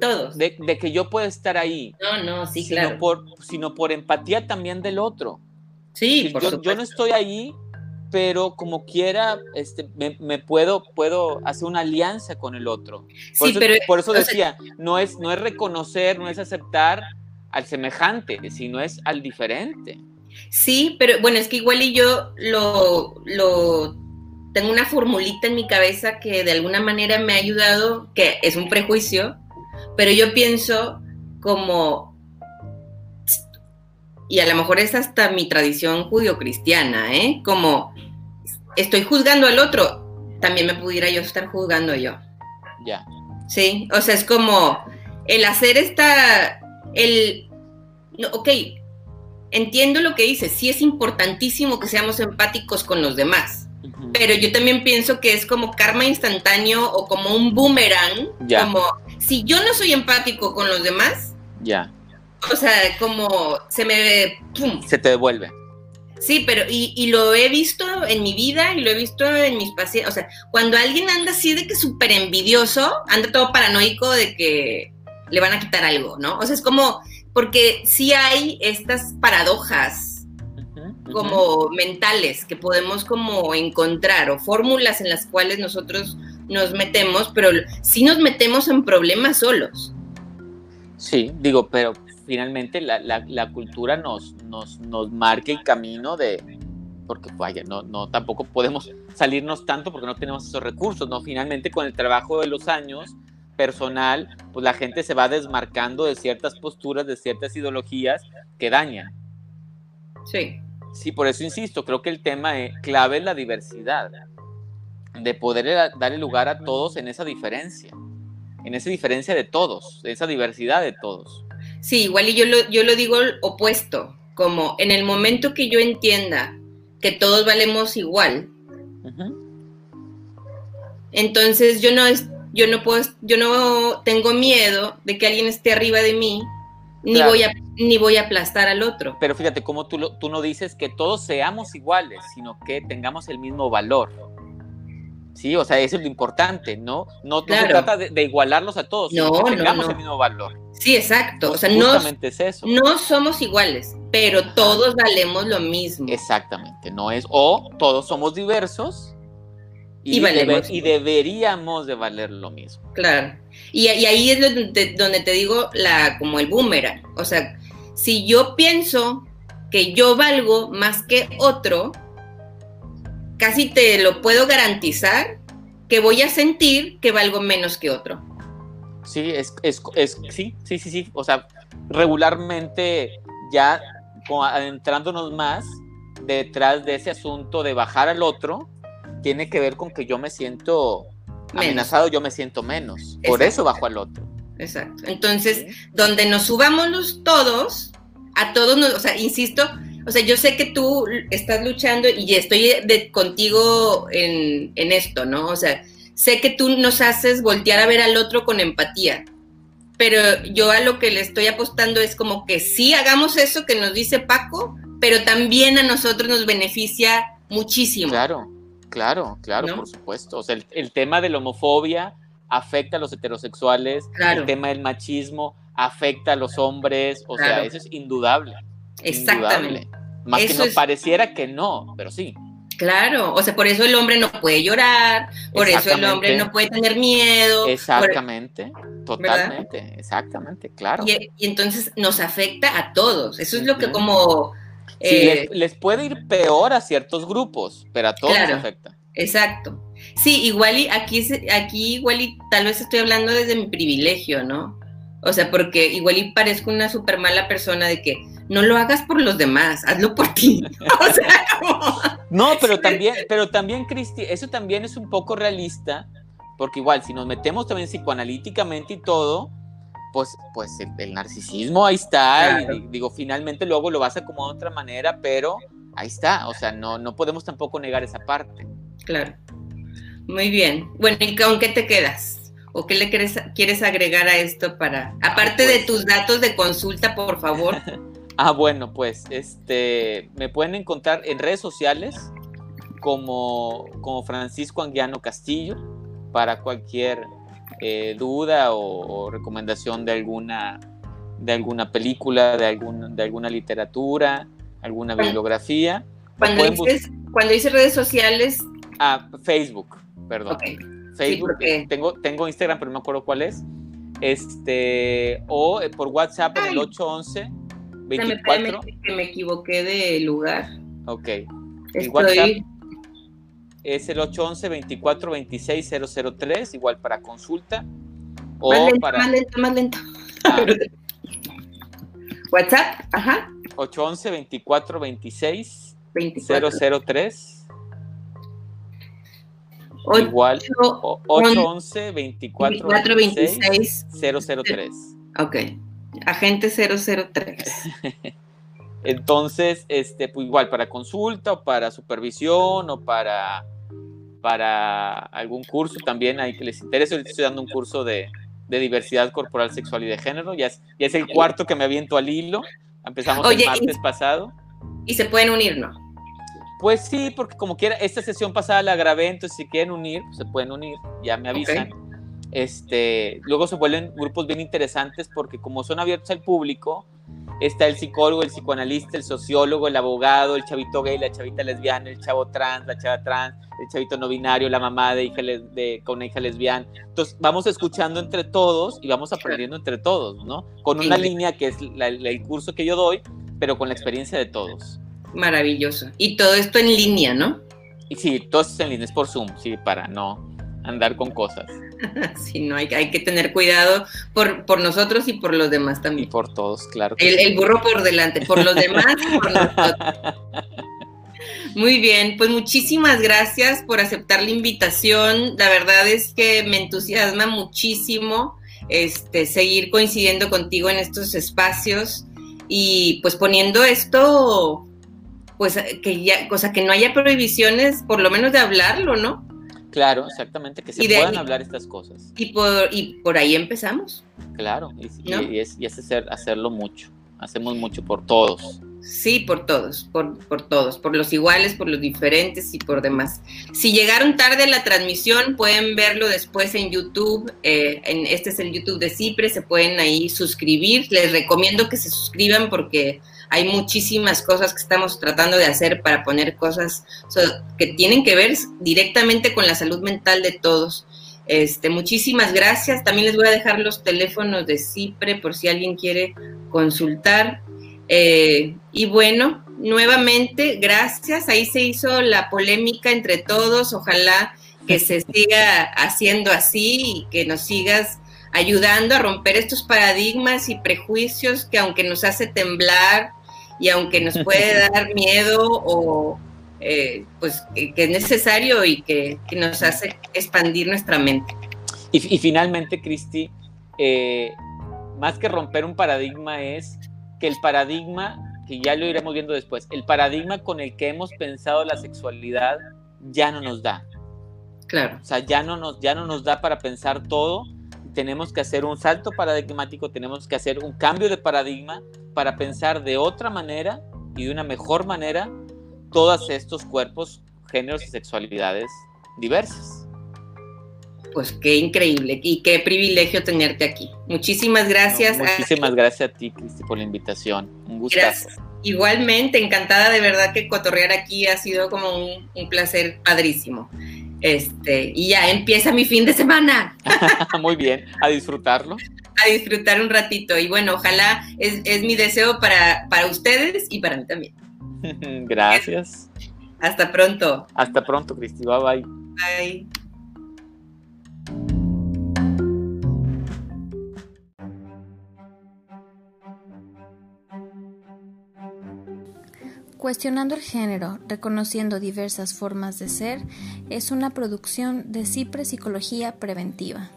Todos. De, que yo pueda estar ahí. No, no, sí, sino claro. Por, sino por empatía también del otro. Sí, por yo, yo, no estoy ahí, pero como quiera, este, me, puedo, puedo hacer una alianza con el otro. Por sí, eso, pero, por eso decía, no, es, no es reconocer, no es aceptar al semejante, sino es al diferente. Sí, pero bueno, es que igual y yo lo, lo tengo una formulita en mi cabeza que de alguna manera me ha ayudado, que es un prejuicio, pero yo pienso como, y a lo mejor es hasta mi tradición judio-cristiana, ¿eh? Como estoy juzgando al otro, también me pudiera yo estar juzgando yo. Ya. Sí, o sea, es como el hacer esta, el, no, ok, entiendo lo que dices, sí es importantísimo que seamos empáticos con los demás, pero yo también pienso que es como karma instantáneo o como un boomerang, como si yo no soy empático con los demás, ya. O sea, como se me... ¡pum! Se te devuelve. Sí, pero y, y, lo he visto en mi vida y lo he visto en mis pacientes. O sea, cuando alguien anda así de que súper envidioso, anda todo paranoico de que le van a quitar algo, ¿no? O sea, es como, porque sí hay estas paradojas como mentales que podemos como encontrar o fórmulas en las cuales nosotros nos metemos, pero sí nos metemos en problemas solos. Sí, digo, pero finalmente la, la, cultura nos, nos, nos marca el camino de, porque vaya, no, no tampoco podemos salirnos tanto porque no tenemos esos recursos, ¿no? Finalmente con el trabajo de los años personal, pues la gente se va desmarcando de ciertas posturas, de ciertas ideologías que dañan. Sí. Sí, por eso insisto, creo que el tema clave es la diversidad, de poder darle lugar a todos en esa diferencia, en esa diferencia de todos, esa diversidad de todos. Sí, igual y yo lo, yo lo digo opuesto, como en el momento que yo entienda que todos valemos igual, entonces yo no, yo no puedo, yo no tengo miedo de que alguien esté arriba de mí, ni voy a ni voy a aplastar al otro. Pero fíjate cómo tú, tú no dices que todos seamos iguales, sino que tengamos el mismo valor. Sí, o sea, eso es lo importante, ¿no? No, se trata de, igualarlos a todos, no, sino que tengamos el mismo valor. Sí, exacto. o sea, no, es eso. no somos iguales, pero todos valemos lo mismo. Exactamente, no es, o todos somos diversos y, y, deberíamos de valer lo mismo. Claro. Y, ahí es donde, donde, te digo la, como el boomerang. O sea, si yo pienso que yo valgo más que otro, casi te lo puedo garantizar que voy a sentir que valgo menos que otro. Sí, es, es, sí, sí, sí, sí. O sea, regularmente ya adentrándonos más detrás de ese asunto de bajar al otro, tiene que ver con que yo me siento amenazado, yo me siento menos. Por eso bajo al otro. Exacto. Entonces, donde nos subamos todos, a todos nos, o sea, insisto, o sea, yo sé que tú estás luchando y estoy de, contigo en, esto, ¿no? O sea, sé que tú nos haces voltear a ver al otro con empatía, pero yo a lo que le estoy apostando es como que sí hagamos eso que nos dice Paco, pero también a nosotros nos beneficia muchísimo. Claro, claro, claro, por supuesto. O sea, el, tema de la homofobia afecta a los heterosexuales, el tema del machismo afecta a los hombres, o sea, eso es indudable. Exactamente. Más que no pareciera que no, pero sí. Claro, o sea, por eso el hombre no puede llorar, por eso el hombre no puede tener miedo. Exactamente, totalmente, exactamente, claro. Y, entonces nos afecta a todos, eso es lo que como... Eh, les, puede ir peor a ciertos grupos, pero a todos nos afecta. Exacto. Sí, igual y aquí, aquí igual y tal vez estoy hablando desde mi privilegio, ¿no? O sea, porque igual y parezco una súper mala persona de que no lo hagas por los demás, hazlo por ti. o sea, No, pero también, pero también, Cristi, eso también es un poco realista, porque igual, si nos metemos también psicoanalíticamente y todo, pues, pues el, narcisismo ahí está, y digo, finalmente luego lo vas a acomodar de otra manera, pero ahí está, o sea, no, no podemos tampoco negar esa parte. Claro. Muy bien. Bueno, ¿y con qué te quedas? ¿O qué le quieres, quieres agregar a esto para, aparte de pues tus datos de consulta, por favor? ah, bueno, pues este, me pueden encontrar en redes sociales como, como Francisco Anguiano Castillo para cualquier eh, duda o, recomendación de alguna, de alguna película, de, algún, de alguna literatura, alguna bibliografía. Cuando dices, cuando dices redes sociales... Ah, Facebook, perdón. Facebook, tengo, tengo Instagram, pero no me acuerdo cuál es. Este, o eh, por WhatsApp en el 811 24. que me equivoqué de lugar. Ok. El WhatsApp es el 811 24 26 003, igual para consulta. O más lento, para... más lento, más lento. Ah. WhatsApp, ajá. 811 24 26 003. Igual 811 24 26 003. Ok. Agente 003. Entonces, este, pues igual para consulta o para supervisión o para, para algún curso también hay que les interese. estoy dando un curso de, de diversidad corporal, sexual y de género. Ya es, ya es el cuarto que me aviento al hilo. Empezamos el martes pasado. Y se pueden unir, ¿no? Pues sí, porque como quiera, esta sesión pasada la grabé, entonces si quieren unir, pues se pueden unir, ya me avisan. Este, luego se vuelven grupos bien interesantes porque como son abiertos al público, está el psicólogo, el psicoanalista, el sociólogo, el abogado, el chavito gay, la chavita lesbiana, el chavo trans, la chava trans, el chavito no binario, la mamá de hija de, con una hija lesbiana. Entonces vamos escuchando entre todos y vamos aprendiendo entre todos, ¿no? Con una línea que es el curso que yo doy, pero con la experiencia de todos. Maravilloso. Y todo esto en línea, ¿no? Y sí, todo esto en línea, es por Zoom, sí, para no andar con cosas. sí, no, hay, hay que tener cuidado por, por nosotros y por los demás también. Y por todos, claro. el, burro por delante, por los demás y por nosotros. Muy bien, pues muchísimas gracias por aceptar la invitación. La verdad es que me entusiasma muchísimo este, seguir coincidiendo contigo en estos espacios y pues poniendo esto pues que ya, cosa que no haya prohibiciones, por lo menos de hablarlo, ¿no? Claro, exactamente, que se puedan hablar estas cosas. Y por, y por ahí empezamos. Claro, y, es, y es hacer, hacerlo mucho, hacemos mucho por todos. Sí, por todos, por, por, todos, por los iguales, por los diferentes y por demás. Si llegaron tarde a la transmisión, pueden verlo después en YouTube. Eh, en, este es el YouTube de Cipre, se pueden ahí suscribir. Les recomiendo que se suscriban porque hay muchísimas cosas que estamos tratando de hacer para poner cosas que tienen que ver directamente con la salud mental de todos. Este, muchísimas gracias. También les voy a dejar los teléfonos de Cipre por si alguien quiere consultar. Eh, y bueno, nuevamente, gracias. Ahí se hizo la polémica entre todos. Ojalá que se siga haciendo así y que nos sigas ayudando a romper estos paradigmas y prejuicios que aunque nos hace temblar y aunque nos puede dar miedo o eh, pues que, es necesario y que, nos hace expandir nuestra mente. Y, finalmente, Cristi, eh, más que romper un paradigma es que el paradigma, que ya lo iremos viendo después, el paradigma con el que hemos pensado la sexualidad ya no nos da. Claro. O sea, ya no nos, ya no nos da para pensar todo. Tenemos que hacer un salto paradigmático, tenemos que hacer un cambio de paradigma para pensar de otra manera y de una mejor manera todos estos cuerpos, géneros y sexualidades diversas. Pues qué increíble y qué privilegio tenerte aquí. Muchísimas gracias. muchísimas gracias a ti, Cristi, por la invitación. Un gusto. Igualmente, encantada de verdad que cotorrear aquí ha sido como un, un placer padrísimo. Este, y ya empieza mi fin de semana. Muy bien, a disfrutarlo a disfrutar un ratito. Y bueno, ojalá es, es mi deseo para, para ustedes y para mí también. Gracias. Hasta pronto. Hasta pronto, Cristi. Bye bye. Bye. Cuestionando el género, reconociendo diversas formas de ser, es una producción de Cipre Psicología Preventiva.